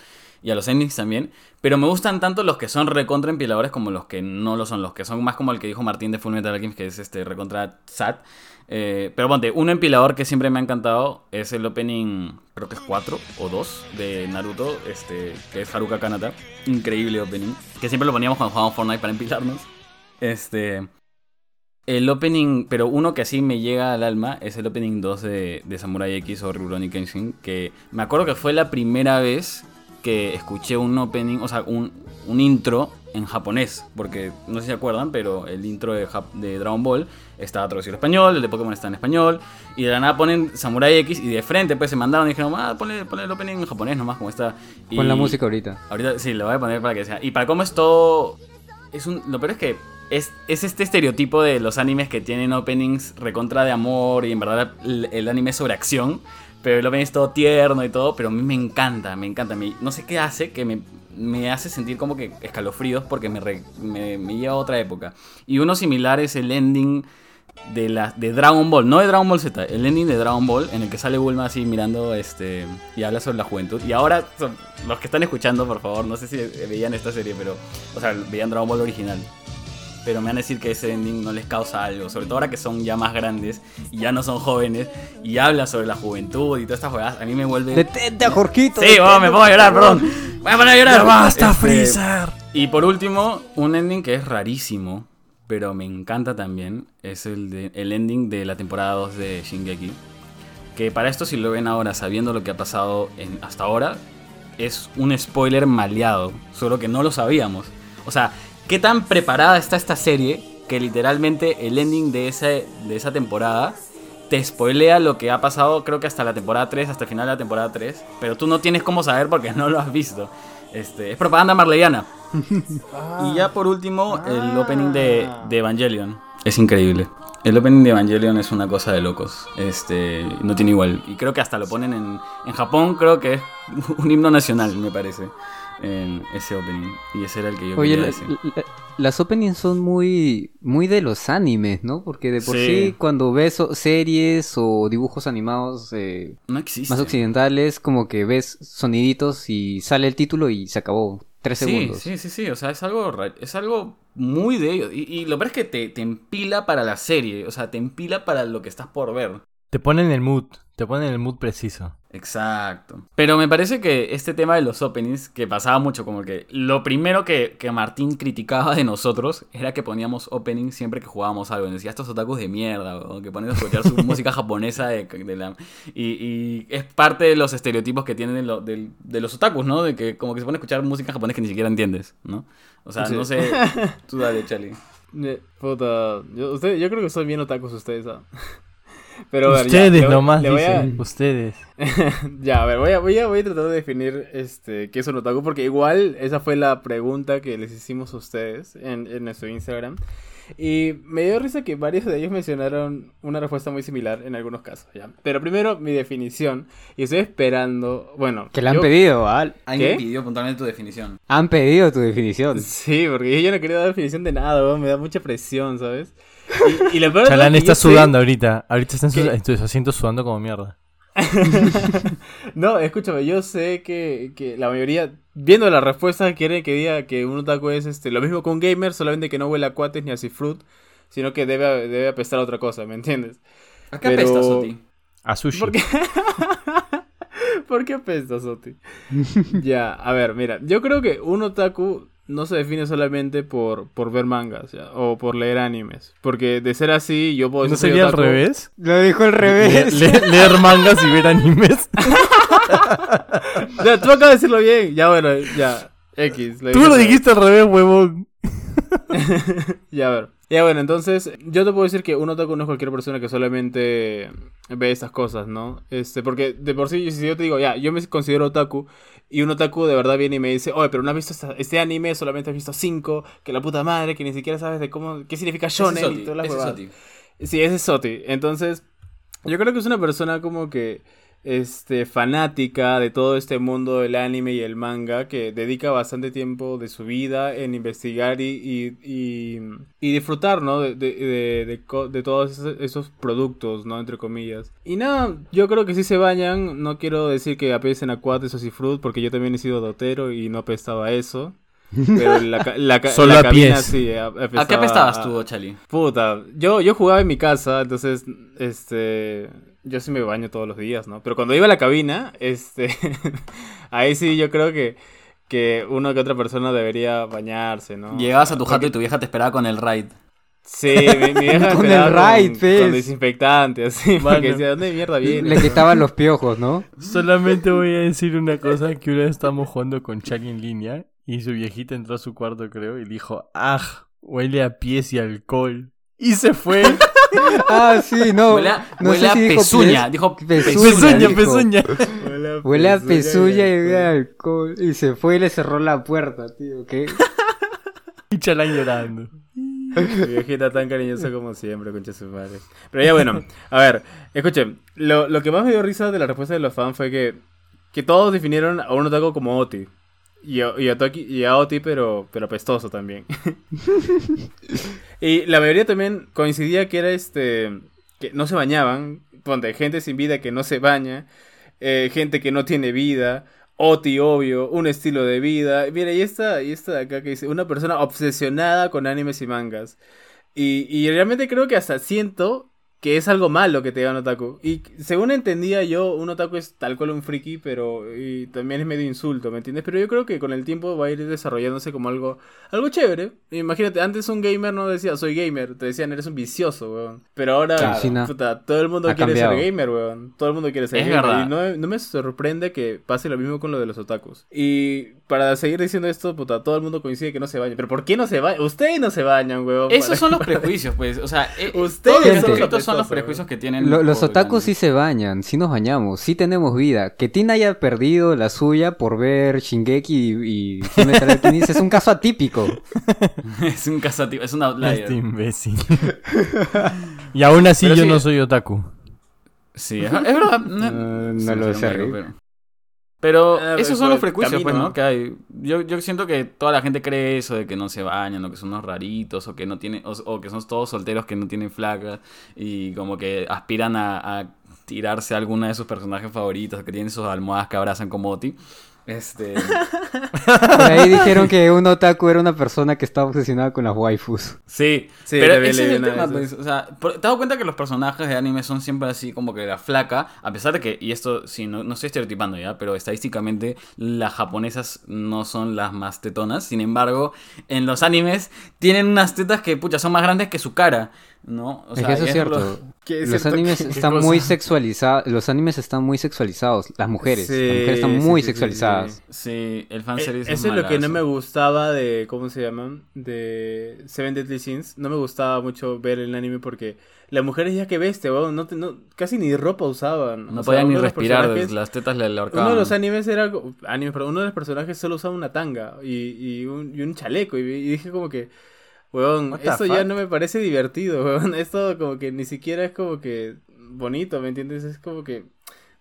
Speaker 1: y a los endings también, pero me gustan tanto los que son recontra empiladores como los que no lo son, los que son más como el que dijo Martín de Full Metal Alchemist, que es este recontra sad. Eh, pero ponte, un empilador que siempre me ha encantado es el opening, creo que es 4 o 2 de Naruto, este, que es Haruka Kanata. Increíble opening, que siempre lo poníamos cuando jugábamos Fortnite para empilarnos. Este, el opening, pero uno que así me llega al alma es el opening 2 de, de Samurai X o Rurouni Kenshin, que me acuerdo que fue la primera vez que escuché un opening, o sea, un, un intro en japonés, porque no sé si se acuerdan, pero el intro de, Jap- de Dragon Ball estaba traducido al español, el de Pokémon está en español, y de la nada ponen Samurai X y de frente pues se mandaron y dijeron, ah, ponle, ponle el opening en japonés nomás, como está. Y
Speaker 2: Pon la música ahorita.
Speaker 1: Ahorita sí, lo voy a poner para que sea. Y para cómo es todo. Es un, lo peor es que es, es este estereotipo de los animes que tienen openings recontra de amor y en verdad el, el anime es sobre acción. Pero opening es todo tierno y todo. Pero a mí me encanta, me encanta. Me- no sé qué hace que me, me hace sentir como que escalofríos porque me, me, me lleva a otra época. Y uno similar es el ending de, la, de Dragon Ball, no de Dragon Ball Z, el ending de Dragon Ball en el que sale Bulma así mirando este y habla sobre la juventud. Y ahora, los que están escuchando, por favor, no sé si veían esta serie, pero, o sea, veían Dragon Ball original. Pero me van a decir que ese ending no les causa algo, sobre todo ahora que son ya más grandes y ya no son jóvenes y habla sobre la juventud y todas estas jugadas. A mí me vuelve.
Speaker 2: ¡Detente a Jorquito!
Speaker 1: Sí, oh, me pongo a llorar, perdón. Voy a poner a llorar.
Speaker 4: ¡Ya basta,
Speaker 1: Este,
Speaker 4: Freezer!
Speaker 1: y por último, un ending que es rarísimo, pero me encanta también, es el, de, el ending de la temporada 2 de Shingeki. Que para esto, si lo ven ahora, sabiendo lo que ha pasado en- hasta ahora, es un spoiler maleado, solo que no lo sabíamos. O sea, qué tan preparada está esta serie que literalmente el ending de, ese, de esa temporada te spoilea lo que ha pasado, creo que hasta la temporada 3, hasta el final de la temporada 3, pero tú no tienes cómo saber porque no lo has visto. Este, es propaganda marleyana. y ya por último, el opening de, de Evangelion. Es increíble. El opening de Evangelion es una cosa de locos. Este, no tiene igual. Y creo que hasta lo ponen en, en Japón, creo que es un himno nacional, me parece. En ese opening. Y ese era el que yo
Speaker 2: Oye,
Speaker 1: quería
Speaker 2: la-
Speaker 1: decir.
Speaker 2: la- las openings son muy, muy de los animes, ¿no? Porque de por sí,
Speaker 1: Sí.
Speaker 2: cuando ves series o dibujos animados eh,
Speaker 1: No
Speaker 2: más occidentales, como que ves soniditos y sale el título y se acabó. Tres
Speaker 1: Sí,
Speaker 2: segundos.
Speaker 1: sí, sí, sí, o sea, es algo, es algo muy de ellos. Y, y lo peor es que te, te empila para la serie, o sea, te empila para lo que estás por ver.
Speaker 4: Te ponen el mood, te ponen el mood preciso.
Speaker 1: Exacto. Pero me parece que este tema de los openings, que pasaba mucho como que lo primero que, que Martín criticaba de nosotros era que poníamos openings siempre que jugábamos algo. Y decía, estos otakus de mierda, o que ponen a escuchar su música japonesa de, de la... Y, y es parte de los estereotipos que tienen de, lo- de los otakus, ¿no? De que como que se pone a escuchar música japonesa que ni siquiera entiendes, ¿no? O sea,
Speaker 3: Sí.
Speaker 1: no sé... Tú dale, Charlie.
Speaker 3: Eh, Puta, yo, usted- yo creo que son bien otakus ustedes, ¿ah? Pero a ver, ya,
Speaker 4: ustedes
Speaker 3: voy-
Speaker 4: nomás
Speaker 3: a-
Speaker 4: dicen, ustedes.
Speaker 3: ya, a ver, voy a, voy, a, voy a tratar de definir este, qué es un otaku, porque igual esa fue la pregunta que les hicimos a ustedes en, en nuestro Instagram. Y me dio risa que varios de ellos mencionaron una respuesta muy similar en algunos casos, ¿ya? Pero primero, mi definición, y estoy esperando, bueno...
Speaker 2: Que la han
Speaker 3: yo-
Speaker 2: pedido, ¿ah?
Speaker 1: Alguien
Speaker 3: ¿Qué?
Speaker 1: pidió puntualmente tu definición.
Speaker 2: Han pedido tu definición.
Speaker 3: Sí, porque yo no quería dar definición de nada, weón, me da mucha presión, ¿sabes? Y, y lo peor de todo
Speaker 4: Chalán
Speaker 3: es que
Speaker 4: está
Speaker 3: sé-
Speaker 4: sudando ahorita. Ahorita está en sus, en sus asientos sudando como mierda.
Speaker 3: no, escúchame, yo sé que, que la mayoría, viendo la respuesta, quiere que diga que un otaku es este, lo mismo que un gamer, solamente que no huele a cuates ni a cifrut, sino que debe, debe apestar a otra cosa, ¿me entiendes?
Speaker 1: ¿A qué
Speaker 3: Pero-
Speaker 1: apesta, Soti?
Speaker 4: A sushi.
Speaker 3: ¿Por qué? ¿Por qué apesta, Soti? ya, a ver, mira, yo creo que un otaku no se define solamente por, por ver mangas ya, o por leer animes, porque de ser así, yo puedo
Speaker 4: ¿No
Speaker 3: decir
Speaker 4: sería al revés?
Speaker 2: Lo dijo al revés.
Speaker 4: le- leer mangas y ver animes.
Speaker 3: Ya, tú acabas de decirlo bien, ya bueno, ya, X.
Speaker 4: Tú lo dijiste al revés, huevón.
Speaker 3: Ya, a ver. Ya, bueno, entonces, yo te puedo decir que un otaku no es cualquier persona que solamente ve estas cosas, ¿no? Este, porque de por sí, si yo te digo, ya, yo me considero otaku, y un otaku de verdad viene y me dice, oye, pero no has visto esta- este anime, solamente has visto cinco, que la puta madre, que ni siquiera sabes de cómo, qué significa
Speaker 1: es
Speaker 3: shonen
Speaker 1: Soti,
Speaker 3: y todas las
Speaker 1: ese es
Speaker 3: huevadas".
Speaker 1: Soti.
Speaker 3: Sí, ese es Soti. Entonces, yo creo que es una persona como que este fanática de todo este mundo del anime y el manga que dedica bastante tiempo de su vida en investigar y, y, y- y disfrutar, ¿no? De, de, de- de todos esos, productos, ¿no? Entre comillas. Y nada, yo creo que sí se bañan. No quiero decir que apesen a cuates o cifrut porque yo también he sido dotero y no apestaba a eso. Pero la, la,
Speaker 4: Solo
Speaker 3: la
Speaker 4: a
Speaker 3: cabina
Speaker 4: pies.
Speaker 3: sí,
Speaker 1: ¿A qué apestabas tú, Chali?
Speaker 3: Puta, yo, yo jugaba en mi casa, entonces, este, yo sí me baño todos los días, ¿no? Pero cuando iba a la cabina, este, ahí sí yo creo que, que una que otra persona debería bañarse, ¿no?
Speaker 1: Llegabas a tu jato
Speaker 3: Porque-
Speaker 1: y tu vieja te esperaba con el raid.
Speaker 3: Sí, mi, mi vieja
Speaker 2: Con
Speaker 3: esperaba
Speaker 2: el
Speaker 3: con-
Speaker 2: Raid,
Speaker 3: con,
Speaker 2: pues.
Speaker 3: desinfectante, así,
Speaker 4: Mano.
Speaker 3: porque decía, ¿dónde mierda viene?
Speaker 2: Le quitaban los piojos, ¿no?
Speaker 4: Solamente voy a decir una cosa, que una vez estábamos jugando con Chucky en línea y su viejita entró a su cuarto, creo, y dijo, ¡ah! Huele a pies y alcohol. Y se fue.
Speaker 2: Ah, sí, no.
Speaker 1: huele a,
Speaker 2: no
Speaker 1: huele
Speaker 2: sé
Speaker 1: a
Speaker 2: si dijo
Speaker 1: pezuña. Dijo
Speaker 2: Pezuña,
Speaker 4: pezuña,
Speaker 2: dijo.
Speaker 4: pezuña.
Speaker 2: Huele a pezuña y huele a alcohol. Y se fue y le cerró la puerta, tío. ¿Qué?
Speaker 4: Y Chalán llorando.
Speaker 3: Mi viejita tan cariñosa como siempre, concha su madre. Pero ya bueno, a ver, escuchen, lo, lo que más me dio risa de la respuesta de los fans fue que, que todos definieron a un otaku como Oti. Y y a, Toki- y pero, pero apestoso también. y la mayoría también coincidía que era este. que no se bañaban. Ponte, gente sin vida que no se baña. eh, gente que no tiene vida. Oti, obvio, un estilo de vida. Mira, y esta, y esta de acá que dice, una persona obsesionada con animes y mangas. Y, y realmente creo que hasta siento que es algo malo que te diga un otaku. Y según entendía yo, un otaku es tal cual un friki, pero y también es medio insulto, ¿me entiendes? Pero yo creo que con el tiempo va a ir desarrollándose como algo, algo chévere. Imagínate, antes un gamer no decía soy gamer, te decían eres un vicioso, weón. Pero ahora,
Speaker 2: Claro.
Speaker 3: Puta, todo el mundo
Speaker 2: ha
Speaker 3: quiere
Speaker 2: cambiado.
Speaker 3: ser gamer, weón. Todo el mundo quiere ser
Speaker 1: Es
Speaker 3: gamer.
Speaker 1: verdad.
Speaker 3: Y no, no me sorprende que pase lo mismo con lo de los otakus. Y para seguir diciendo esto, puta, todo el mundo coincide que no se bañan. Pero ¿por qué no se bañan? Ustedes no se bañan, weón.
Speaker 1: Esos son los prejuicios, pues. O sea, eh,
Speaker 3: Ustedes
Speaker 1: todos los
Speaker 2: son los
Speaker 1: prejuicios que tienen.
Speaker 2: Lo- los otakus sí se bañan, sí nos bañamos, sí tenemos vida. Que Tina haya perdido la suya por ver Shingeki y, es un caso atípico.
Speaker 1: es un caso tipo, es un outlier.
Speaker 4: Este imbécil. y aún así
Speaker 3: Pero
Speaker 4: yo
Speaker 3: sí.
Speaker 4: no soy otaku.
Speaker 1: Sí, es, verdad.
Speaker 2: No, no
Speaker 1: Sí,
Speaker 2: lo sé,
Speaker 1: pero-
Speaker 2: Rick.
Speaker 1: Pero-
Speaker 3: Ah,
Speaker 1: esos
Speaker 3: pues,
Speaker 1: son los prejuicios, pues,
Speaker 3: camino.
Speaker 1: ¿no? Que hay. Yo, yo siento que toda la gente cree eso de que no se bañan, o que son unos raritos, o que no tienen, o, o que son todos solteros que no tienen flacas, y como que aspiran a, a tirarse a alguna de sus personajes favoritos, que tienen sus almohadas que abrazan como Oti. Este.
Speaker 2: Por ahí dijeron que un otaku era una persona que estaba obsesionada con las waifus.
Speaker 1: Sí,
Speaker 3: Sí,
Speaker 1: pero ese es el tema, pues, o sea, por- te das cuenta que los personajes de anime son siempre así como que la flaca, a pesar de que, y esto sí, no, no estoy estereotipando ya, pero estadísticamente las japonesas no son las más tetonas, sin embargo, en los animes tienen unas tetas que, pucha, son más grandes que su cara, ¿no? O
Speaker 2: es que eso es cierto.
Speaker 3: ¿Qué es
Speaker 2: Los animes
Speaker 3: ¿Qué- qué
Speaker 2: están muy sexualizados. Los animes están muy sexualizados. Las mujeres.
Speaker 3: Sí,
Speaker 2: las mujeres están
Speaker 3: sí,
Speaker 2: muy
Speaker 3: sí, sí,
Speaker 2: sexualizadas.
Speaker 1: Sí, el
Speaker 3: Eh,
Speaker 1: fanservice
Speaker 3: Eso es lo que no me gustaba de, ¿cómo se llaman? De Seven Deadly Sins. No me gustaba mucho ver el anime porque las mujeres ya que no, te- no- casi ni ropa usaban.
Speaker 1: No
Speaker 3: O sea,
Speaker 1: podían ni respirar, las tetas le, le
Speaker 3: Uno
Speaker 1: ahorcaban.
Speaker 3: de los animes era, anime, perdón, uno de los personajes solo usaba una tanga y, y, un, y un chaleco y, y dije como que, weón, esto ya no me parece divertido, weón, esto como que ni siquiera es como que bonito, ¿me entiendes? Es como que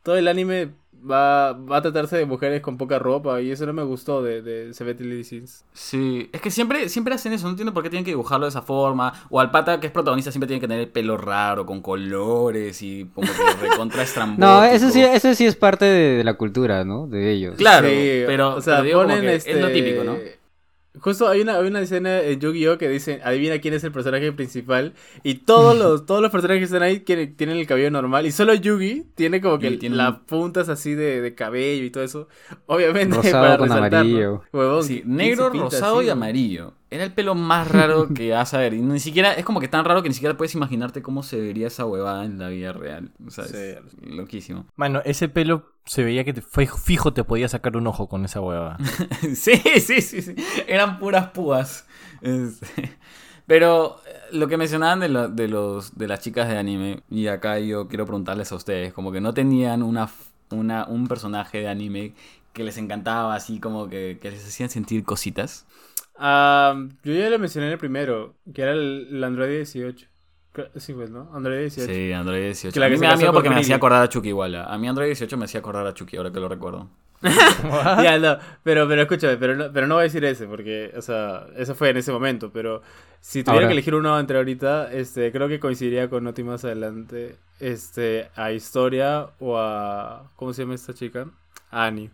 Speaker 3: todo el anime va, va a tratarse de mujeres con poca ropa y eso no me gustó de, de Seven Deadly Sins.
Speaker 1: Sí, es que siempre, siempre hacen eso, no entiendo por qué tienen que dibujarlo de esa forma. O al pata que es protagonista siempre tiene que tener el pelo raro, con colores y como que recontra estrambótico.
Speaker 2: No, eso sí, eso sí es parte de, de la cultura, ¿no? De ellos.
Speaker 1: Claro,
Speaker 3: Sí,
Speaker 1: pero,
Speaker 3: o sea,
Speaker 1: pero como que
Speaker 3: este...
Speaker 1: es lo típico, ¿no?
Speaker 3: Justo hay una, hay una escena en Yu-Gi-Oh! que dice, adivina quién es el personaje principal. Y todos los, todos los personajes que están ahí quieren- tienen el cabello normal. Y solo Yugi tiene como que
Speaker 1: tiene
Speaker 3: las
Speaker 1: un-
Speaker 3: puntas así de, de cabello y todo eso. Obviamente
Speaker 2: Rosado
Speaker 3: para
Speaker 2: con amarillo.
Speaker 3: Huevón,
Speaker 1: Sí,
Speaker 3: ¿quién
Speaker 1: negro, rosado
Speaker 3: así,
Speaker 1: y amarillo. Era el pelo más raro que vas a ver. Y ni siquiera, es como que tan raro que ni siquiera puedes imaginarte cómo se vería esa huevada en la vida real. O sea, es loquísimo.
Speaker 4: Mano, ese pelo se veía que te, fue- fijo te podía sacar un ojo con esa hueva.
Speaker 1: sí, sí, sí, sí. Eran puras púas. Este, Pero eh, lo que mencionaban de, lo- de, los, de las chicas de anime, y acá yo quiero preguntarles a ustedes, como que no tenían una, una, un personaje de anime que les encantaba, así como que, que les hacían sentir cositas.
Speaker 3: Yo ya lo mencioné en el primero, que era el, el Android 18. Creo- Sí, pues, ¿no? Android 18.
Speaker 1: Sí, Android 18.
Speaker 3: Que la
Speaker 1: a
Speaker 3: que
Speaker 1: mí me da miedo porque me hacía acordar a Chucky igual. A mí Android 18 me hacía acordar a Chucky, ahora que lo recuerdo.
Speaker 3: Ya, no, pero, pero escúchame, pero no, pero no voy a decir ese, porque, o sea, eso fue en ese momento, pero si tuviera
Speaker 2: Ahora.
Speaker 3: que elegir uno entre ahorita, este, creo que coincidiría con Noti más adelante, este, a Historia o a, ¿cómo se llama esta chica? A Annie,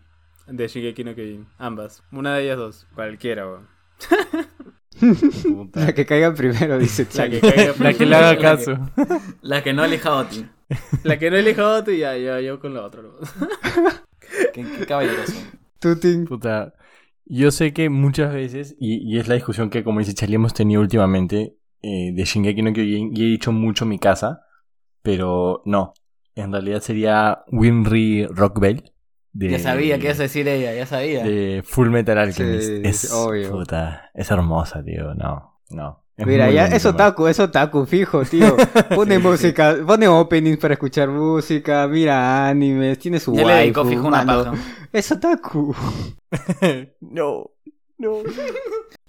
Speaker 3: de Shingeki no Kyojin, ambas, una de ellas dos, cualquiera, weón.
Speaker 2: La que caiga primero, dice
Speaker 3: La que, caiga
Speaker 4: La que le haga caso.
Speaker 1: La que no elija a Oti.
Speaker 3: La que no elija y ya, ya, yo con la otra. ¿no?
Speaker 1: Qué, qué caballeroso.
Speaker 2: Tuting.
Speaker 4: Puta, yo sé que muchas veces, y, y es la discusión que, como dice Charlie, hemos tenido últimamente eh, de Shingeki no Kyojin, y he dicho mucho mi casa, pero no. En realidad sería Winry Rockbell. De,
Speaker 1: Ya sabía que ibas a decir ella, ya sabía.
Speaker 4: De Full Metal Alchemist.
Speaker 2: Sí,
Speaker 4: es,
Speaker 2: obvio.
Speaker 4: puta, es hermosa, tío. No, no. Es
Speaker 2: Mira, ya es otaku, es otaku, fijo, tío. Pone música, pone openings para escuchar música, mira animes, tiene su
Speaker 1: ya le dedicó
Speaker 2: waifu,
Speaker 1: fijo una paja.
Speaker 2: Es otaku.
Speaker 4: no, no.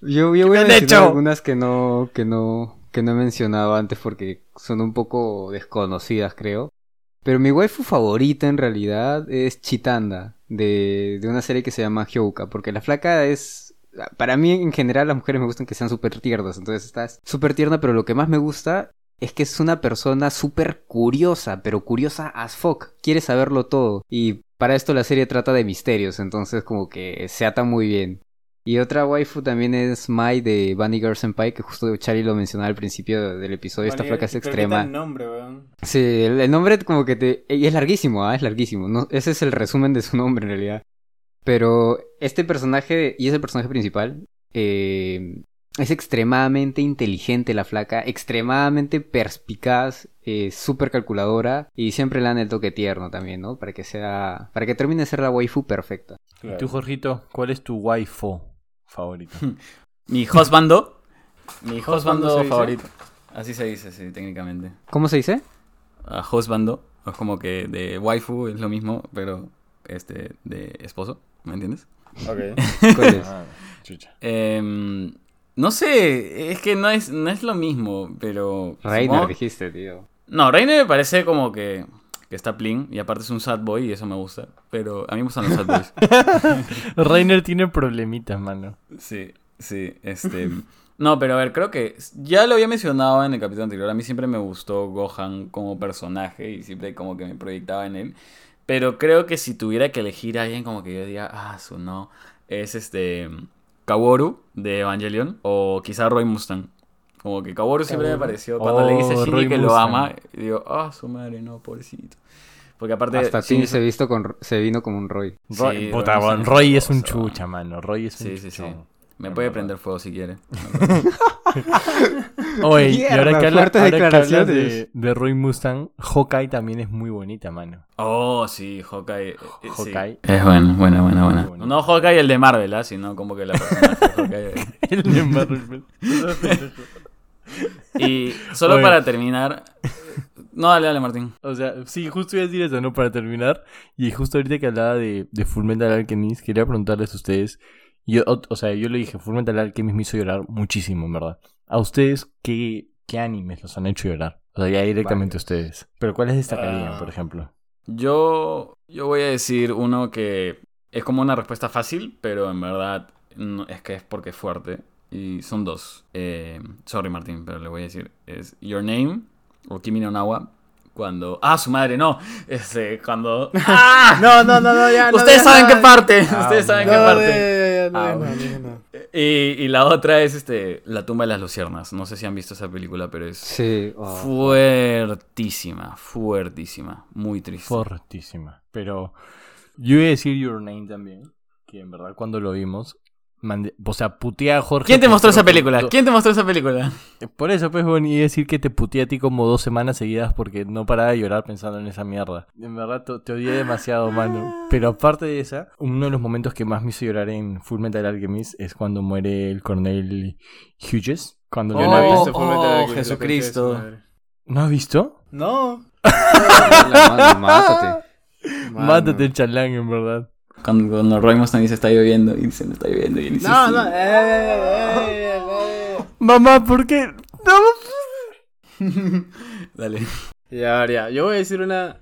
Speaker 2: Yo, yo voy a mencionar
Speaker 4: hecho?
Speaker 2: algunas que no, que no, que no he mencionado antes porque son un poco desconocidas, creo. Pero mi waifu favorita en realidad es Chitanda, de, de una serie que se llama Hyouka, porque la flaca es... Para mí en general las mujeres me gustan que sean súper tiernas, entonces está súper tierna, pero lo que más me gusta es que es una persona súper curiosa, pero curiosa as fuck, quiere saberlo todo. Y para esto la serie trata de misterios, entonces como que se ata muy bien. Y otra waifu también es Mai de Bunny Girl Senpai, que justo Charlie lo mencionaba al principio del episodio. Esta flaca es extrema.
Speaker 3: el nombre, weón.
Speaker 2: Sí, el, el nombre como que te... Y es larguísimo, ¿ah? Es larguísimo. No, ese es el resumen de su nombre en realidad. Pero este personaje, y es el personaje principal, eh, es extremadamente inteligente la flaca, extremadamente perspicaz, eh, súper calculadora y siempre le dan el toque tierno también, ¿no? Para que sea, para que termine de ser la waifu perfecta.
Speaker 4: ¿Y tú, Jorgito, cuál es tu waifu favorito?
Speaker 1: Mi husbando. Mi
Speaker 3: ¿Husbando
Speaker 1: favorito. Así se dice, sí, técnicamente.
Speaker 2: ¿Cómo se dice?
Speaker 1: A husbando. Es como que de waifu es lo mismo, pero este de esposo. ¿Me entiendes?
Speaker 3: Ok.
Speaker 2: ¿Cuál es?
Speaker 4: Ah, chucha.
Speaker 1: Em, no sé, es que no es, no es lo mismo, pero...
Speaker 2: Reiner
Speaker 1: supongo-
Speaker 2: dijiste, tío.
Speaker 1: No, Reiner me parece como que, que está plin y aparte es un sad boy y eso me gusta. Pero a mí me gustan los sad boys.
Speaker 4: Reiner tiene problemitas, mano.
Speaker 1: Sí, sí, este... No, pero a ver, creo que ya lo había mencionado en el capítulo anterior. A mí siempre me gustó Gohan como personaje y siempre como que me proyectaba en él. Pero creo que si tuviera que elegir a alguien como que yo diga, ah, su no, es este Kaworu de Evangelion o quizá Roy Mustang. Como que Kaworu siempre me pareció, cuando le dice a
Speaker 4: Oh,
Speaker 1: Shinji
Speaker 4: Roy
Speaker 1: que lo ama, y digo, ah, su madre, no, pobrecito. Porque aparte
Speaker 2: Hasta
Speaker 1: Shinji
Speaker 2: Tim se, visto con, se vino como un Roy.
Speaker 4: Roy,
Speaker 1: Sí,
Speaker 4: puta,
Speaker 1: Roy
Speaker 4: weón,
Speaker 1: es
Speaker 4: Roy es un chucha, mano. Roy es un
Speaker 1: Sí, sí. Me puede prender fuego si quiere.
Speaker 4: Oye, y ahora que, habla- hablas
Speaker 2: declaraciones.
Speaker 4: de, de Roy Mustang, Hawkeye también es muy bonita, mano.
Speaker 1: Oh, sí, Hawkeye. eh, eh, sí.
Speaker 4: Hawkeye.
Speaker 1: Es bueno, buena, buena, buena.
Speaker 4: Bonito.
Speaker 1: No Hawkeye el de Marvel, ¿ah? sino como que la personaje de Hawkeye.
Speaker 4: El de Marvel.
Speaker 1: Y solo
Speaker 4: Oye.
Speaker 1: para terminar. No, dale, dale, Martín.
Speaker 4: O sea, sí, justo iba a decir eso, ¿no? Para terminar. Y justo ahorita que hablaba de, de Fullmetal Alchemist, quería preguntarles a ustedes. Yo, o, o sea, yo le dije, Fullmetal Alchemist me hizo llorar muchísimo, en verdad. ¿A ustedes qué, qué animes los han hecho llorar? O sea, ya directamente
Speaker 2: Varios.
Speaker 4: ustedes. Pero ¿cuáles destacarían,
Speaker 3: Ah.
Speaker 4: por ejemplo?
Speaker 1: Yo, yo voy a decir uno que es como una respuesta fácil, pero en verdad no- es que es porque es fuerte. Y son dos. Eh, sorry, Martín, pero le voy a decir. Es Your Name o Kimi no Nawa. Cuando. ¡Ah, su madre! No. Este, cuando. ¡Ah!
Speaker 3: No, no, no, no, ya. no
Speaker 1: Ustedes saben qué parte.
Speaker 4: Ah,
Speaker 1: Ustedes saben qué parte. Ah. Y, y la otra es este La tumba de las luciernas. No sé si han visto esa película, pero es
Speaker 2: Sí. oh.
Speaker 1: fuertísima, fuertísima, muy triste.
Speaker 4: Fortísima. Pero yo iba a decir Your Name también. Que en verdad cuando lo vimos. Mandé- o sea, puteé a Jorge.
Speaker 1: ¿Quién te mostró esa película? ¿Quién te mostró esa película?
Speaker 4: Por eso, pues, bueno, decir que te puteé a ti como dos semanas seguidas porque no paraba de llorar pensando en esa mierda. En verdad, te, odié demasiado, mano. Pero aparte de esa, uno de los momentos que más me hizo llorar en Full Metal Alchemist es cuando muere el coronel Hughes. Cuando
Speaker 1: Oh,
Speaker 3: Yo no he
Speaker 4: Leonardo...
Speaker 3: visto
Speaker 1: oh,
Speaker 3: Alchemist,
Speaker 1: Jesucristo.
Speaker 3: concha de su madre.
Speaker 4: ¿No has visto?
Speaker 3: No.
Speaker 2: La mano, mátate.
Speaker 3: Mano.
Speaker 4: Mátate el chalán, en verdad.
Speaker 1: Cuando, cuando Roy Mustang dice está lloviendo y dice no está lloviendo y él dice
Speaker 3: No,
Speaker 1: "Sí".
Speaker 3: no. eh, eh, eh, eh.
Speaker 4: Mamá, ¿por qué? No.
Speaker 1: Dale.
Speaker 3: Ya, ya. Yo voy a decir una.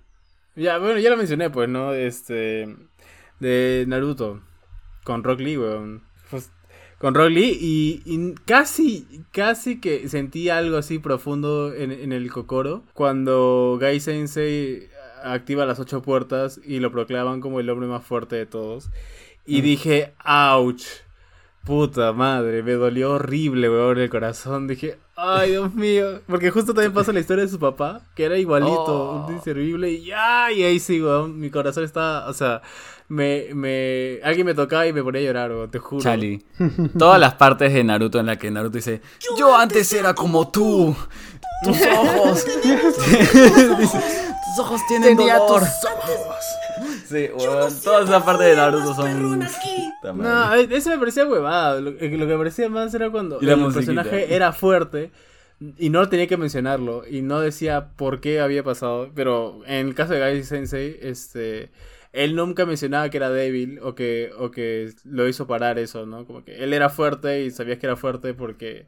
Speaker 3: Ya, bueno, ya lo mencioné, pues, ¿no? Este. De Naruto. Con Rock Lee, weón. Pues, con Rock Lee y, y casi, casi que sentí algo así profundo en, en el Kokoro. Cuando Gai Sensei activa las ocho puertas y lo proclaman como el hombre más fuerte de todos. Y dije, ouch. Puta madre, me dolió horrible, weón, el corazón. Dije, ay, Dios mío. Porque justo también pasa la historia de su papá, que era igualito,
Speaker 1: Oh.
Speaker 3: un inservible. Y, ay, ahí sí, weón. Mi corazón estaba, o sea, me, me. Alguien me tocaba y me ponía a llorar, weón, te juro.
Speaker 1: Chali. Todas las partes de Naruto en las que Naruto dice Yo antes era como tú. Tus ojos. Dice, tus ojos tienen dolor. Sí, weón, toda esa parte de Naruto son.
Speaker 3: No, eso me parecía huevada. Lo, eh, lo que me parecía más era cuando el
Speaker 1: musiquita.
Speaker 3: personaje era fuerte y no tenía que mencionarlo y no decía por qué había pasado. Pero en el caso de Gai Sensei, este, él nunca mencionaba que era débil o que, o que lo hizo parar eso, ¿no? Como que él era fuerte y sabías que era fuerte porque,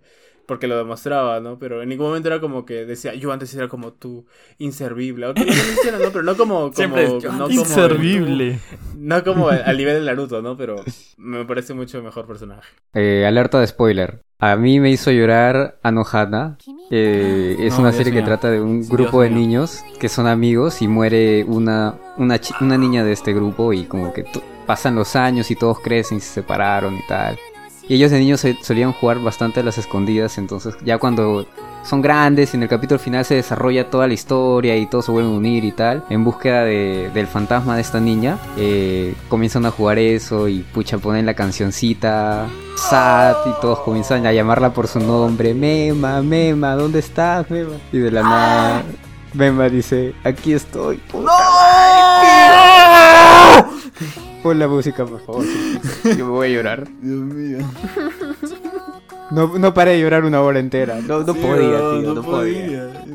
Speaker 3: porque lo demostraba, ¿no? Pero en ningún momento era como que decía, yo antes era como tú, inservible. Aunque lo menciona, ¿no? Pero no como... como
Speaker 1: Siempre es, "Yo
Speaker 3: no como
Speaker 4: Inservible.
Speaker 3: no como al nivel de Naruto, ¿no? Pero me parece mucho mejor personaje.
Speaker 2: Eh, alerta de spoiler. A mí me hizo llorar Anohana. Eh, es
Speaker 1: No,
Speaker 2: una
Speaker 1: Dios
Speaker 2: serie que trata de un
Speaker 1: Dios
Speaker 2: grupo de
Speaker 1: mío.
Speaker 2: niños que son amigos y muere una, una, una niña de este grupo y como que pasan los años y todos crecen y se separaron y tal. Y ellos de niños solían jugar bastante las escondidas, entonces ya cuando son grandes, en el capítulo final se desarrolla toda la historia y todos se vuelven a unir y tal, en búsqueda de- del fantasma de esta niña, eh, comienzan a jugar eso y pucha ponen la cancioncita sad y todos comienzan a llamarla por su nombre, Mema, Mema, ¿dónde estás, Mema? Y de la nada, Mema dice, aquí estoy. madre". Pon la música, por favor. Yo me voy a llorar.
Speaker 1: Dios mío.
Speaker 2: No, no paré de llorar una hora entera. No, no podía, tío, no, podía.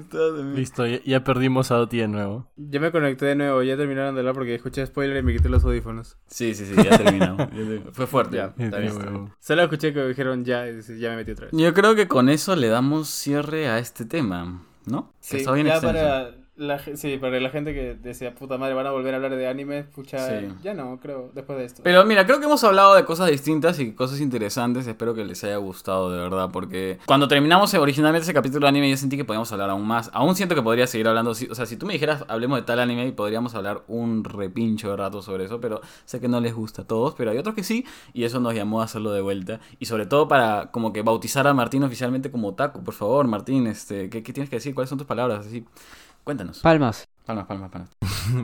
Speaker 4: Listo, ya, ya perdimos a Oti de nuevo.
Speaker 3: Ya me conecté de nuevo, ya terminaron de hablar porque escuché spoiler y me quité los audífonos.
Speaker 1: Sí, sí, sí, ya terminamos. Fue fuerte.
Speaker 3: Ya,
Speaker 1: Está bien.
Speaker 4: Huevo.
Speaker 3: Solo escuché que dijeron ya y ya me metí otra vez.
Speaker 1: Yo creo que con eso le damos cierre a este tema, ¿no? Que
Speaker 3: Sí,
Speaker 1: está bien
Speaker 3: ya
Speaker 1: extenso.
Speaker 3: para la, sí, para la gente que decía, puta madre, van a volver a hablar de anime, pucha,
Speaker 1: Sí.
Speaker 3: ya no, creo, después de esto.
Speaker 1: Pero mira, creo que hemos hablado de cosas distintas y cosas interesantes. Espero que les haya gustado, de verdad. Porque cuando terminamos originalmente ese capítulo de anime, yo sentí que podíamos hablar aún más. Aún siento que podría seguir hablando. O sea, si tú me dijeras, hablemos de tal anime, podríamos hablar un repincho de rato sobre eso. Pero sé que no les gusta a todos. Pero hay otros que sí. Y eso nos llamó a hacerlo de vuelta. Y sobre todo para como que bautizar a Martín oficialmente como otaku. Por favor, Martín, este, ¿qué, qué tienes que decir? ¿Cuáles son tus palabras? Así, cuéntanos.
Speaker 2: Palmas.
Speaker 1: Palmas, palmas, palmas.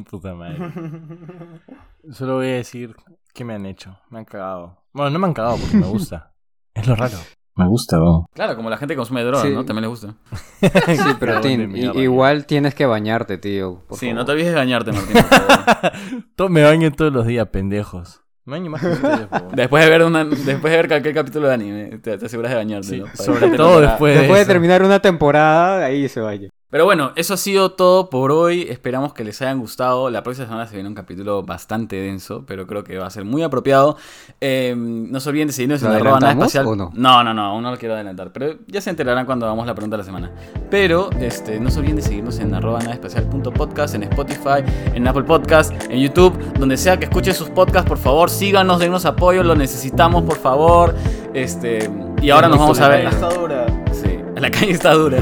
Speaker 4: Puta madre. Solo voy a decir que me han hecho. Me han cagado. Bueno, no me han cagado porque me gusta. es lo raro. Me gusta, weón.
Speaker 1: Claro, como la gente consume drogas,
Speaker 2: Sí.
Speaker 1: ¿no? También les gusta.
Speaker 2: Sí, pero
Speaker 4: de mierda,
Speaker 2: igual tienes que bañarte, tío. por
Speaker 1: sí,
Speaker 2: favor.
Speaker 1: no te olvides de bañarte, Martín, por favor.
Speaker 4: Todo- me baño todos los días, pendejos. Me baño más que ustedes.
Speaker 1: Después de ver una, después de ver cualquier capítulo de anime, te, te aseguras de bañarte,
Speaker 4: Sí, sobre todo después de
Speaker 2: Después de
Speaker 4: eso.
Speaker 2: terminar una temporada, ahí se vaya.
Speaker 1: Pero bueno, eso ha sido todo por hoy. Esperamos que les hayan gustado. La próxima semana se viene un capítulo bastante denso, pero creo que va a ser muy apropiado. Eh, no se olviden de seguirnos
Speaker 2: ¿Lo
Speaker 1: en arroba nada espacial.
Speaker 2: o no?
Speaker 1: no, no, no, aún no lo quiero adelantar. Pero ya se enterarán cuando hagamos la pregunta de la semana. Pero este, no se olviden de seguirnos en arroba nada espacial punto podcast, en Spotify, en Apple Podcast, en YouTube, donde sea que escuchen sus podcasts, por favor, síganos, denos apoyo, lo necesitamos, por favor. Este, y ahora nos vamos a ver. La calle está dura.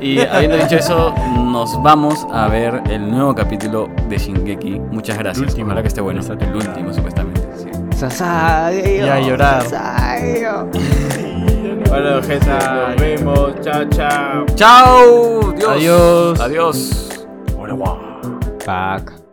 Speaker 1: Y habiendo dicho eso, nos vamos a ver el nuevo capítulo de Shingeki. Muchas gracias.
Speaker 4: último
Speaker 1: Ojalá que esté bueno.
Speaker 4: esta
Speaker 1: El último, supuestamente. Sí.
Speaker 2: Sasayo.
Speaker 4: Y a llorar.
Speaker 2: Sasayo.
Speaker 3: Bueno, gente, nos vemos. Chao, chao.
Speaker 1: ¡Chao! Dios.
Speaker 4: Adiós.
Speaker 1: Adiós.
Speaker 4: Hola, guau.
Speaker 2: Pac.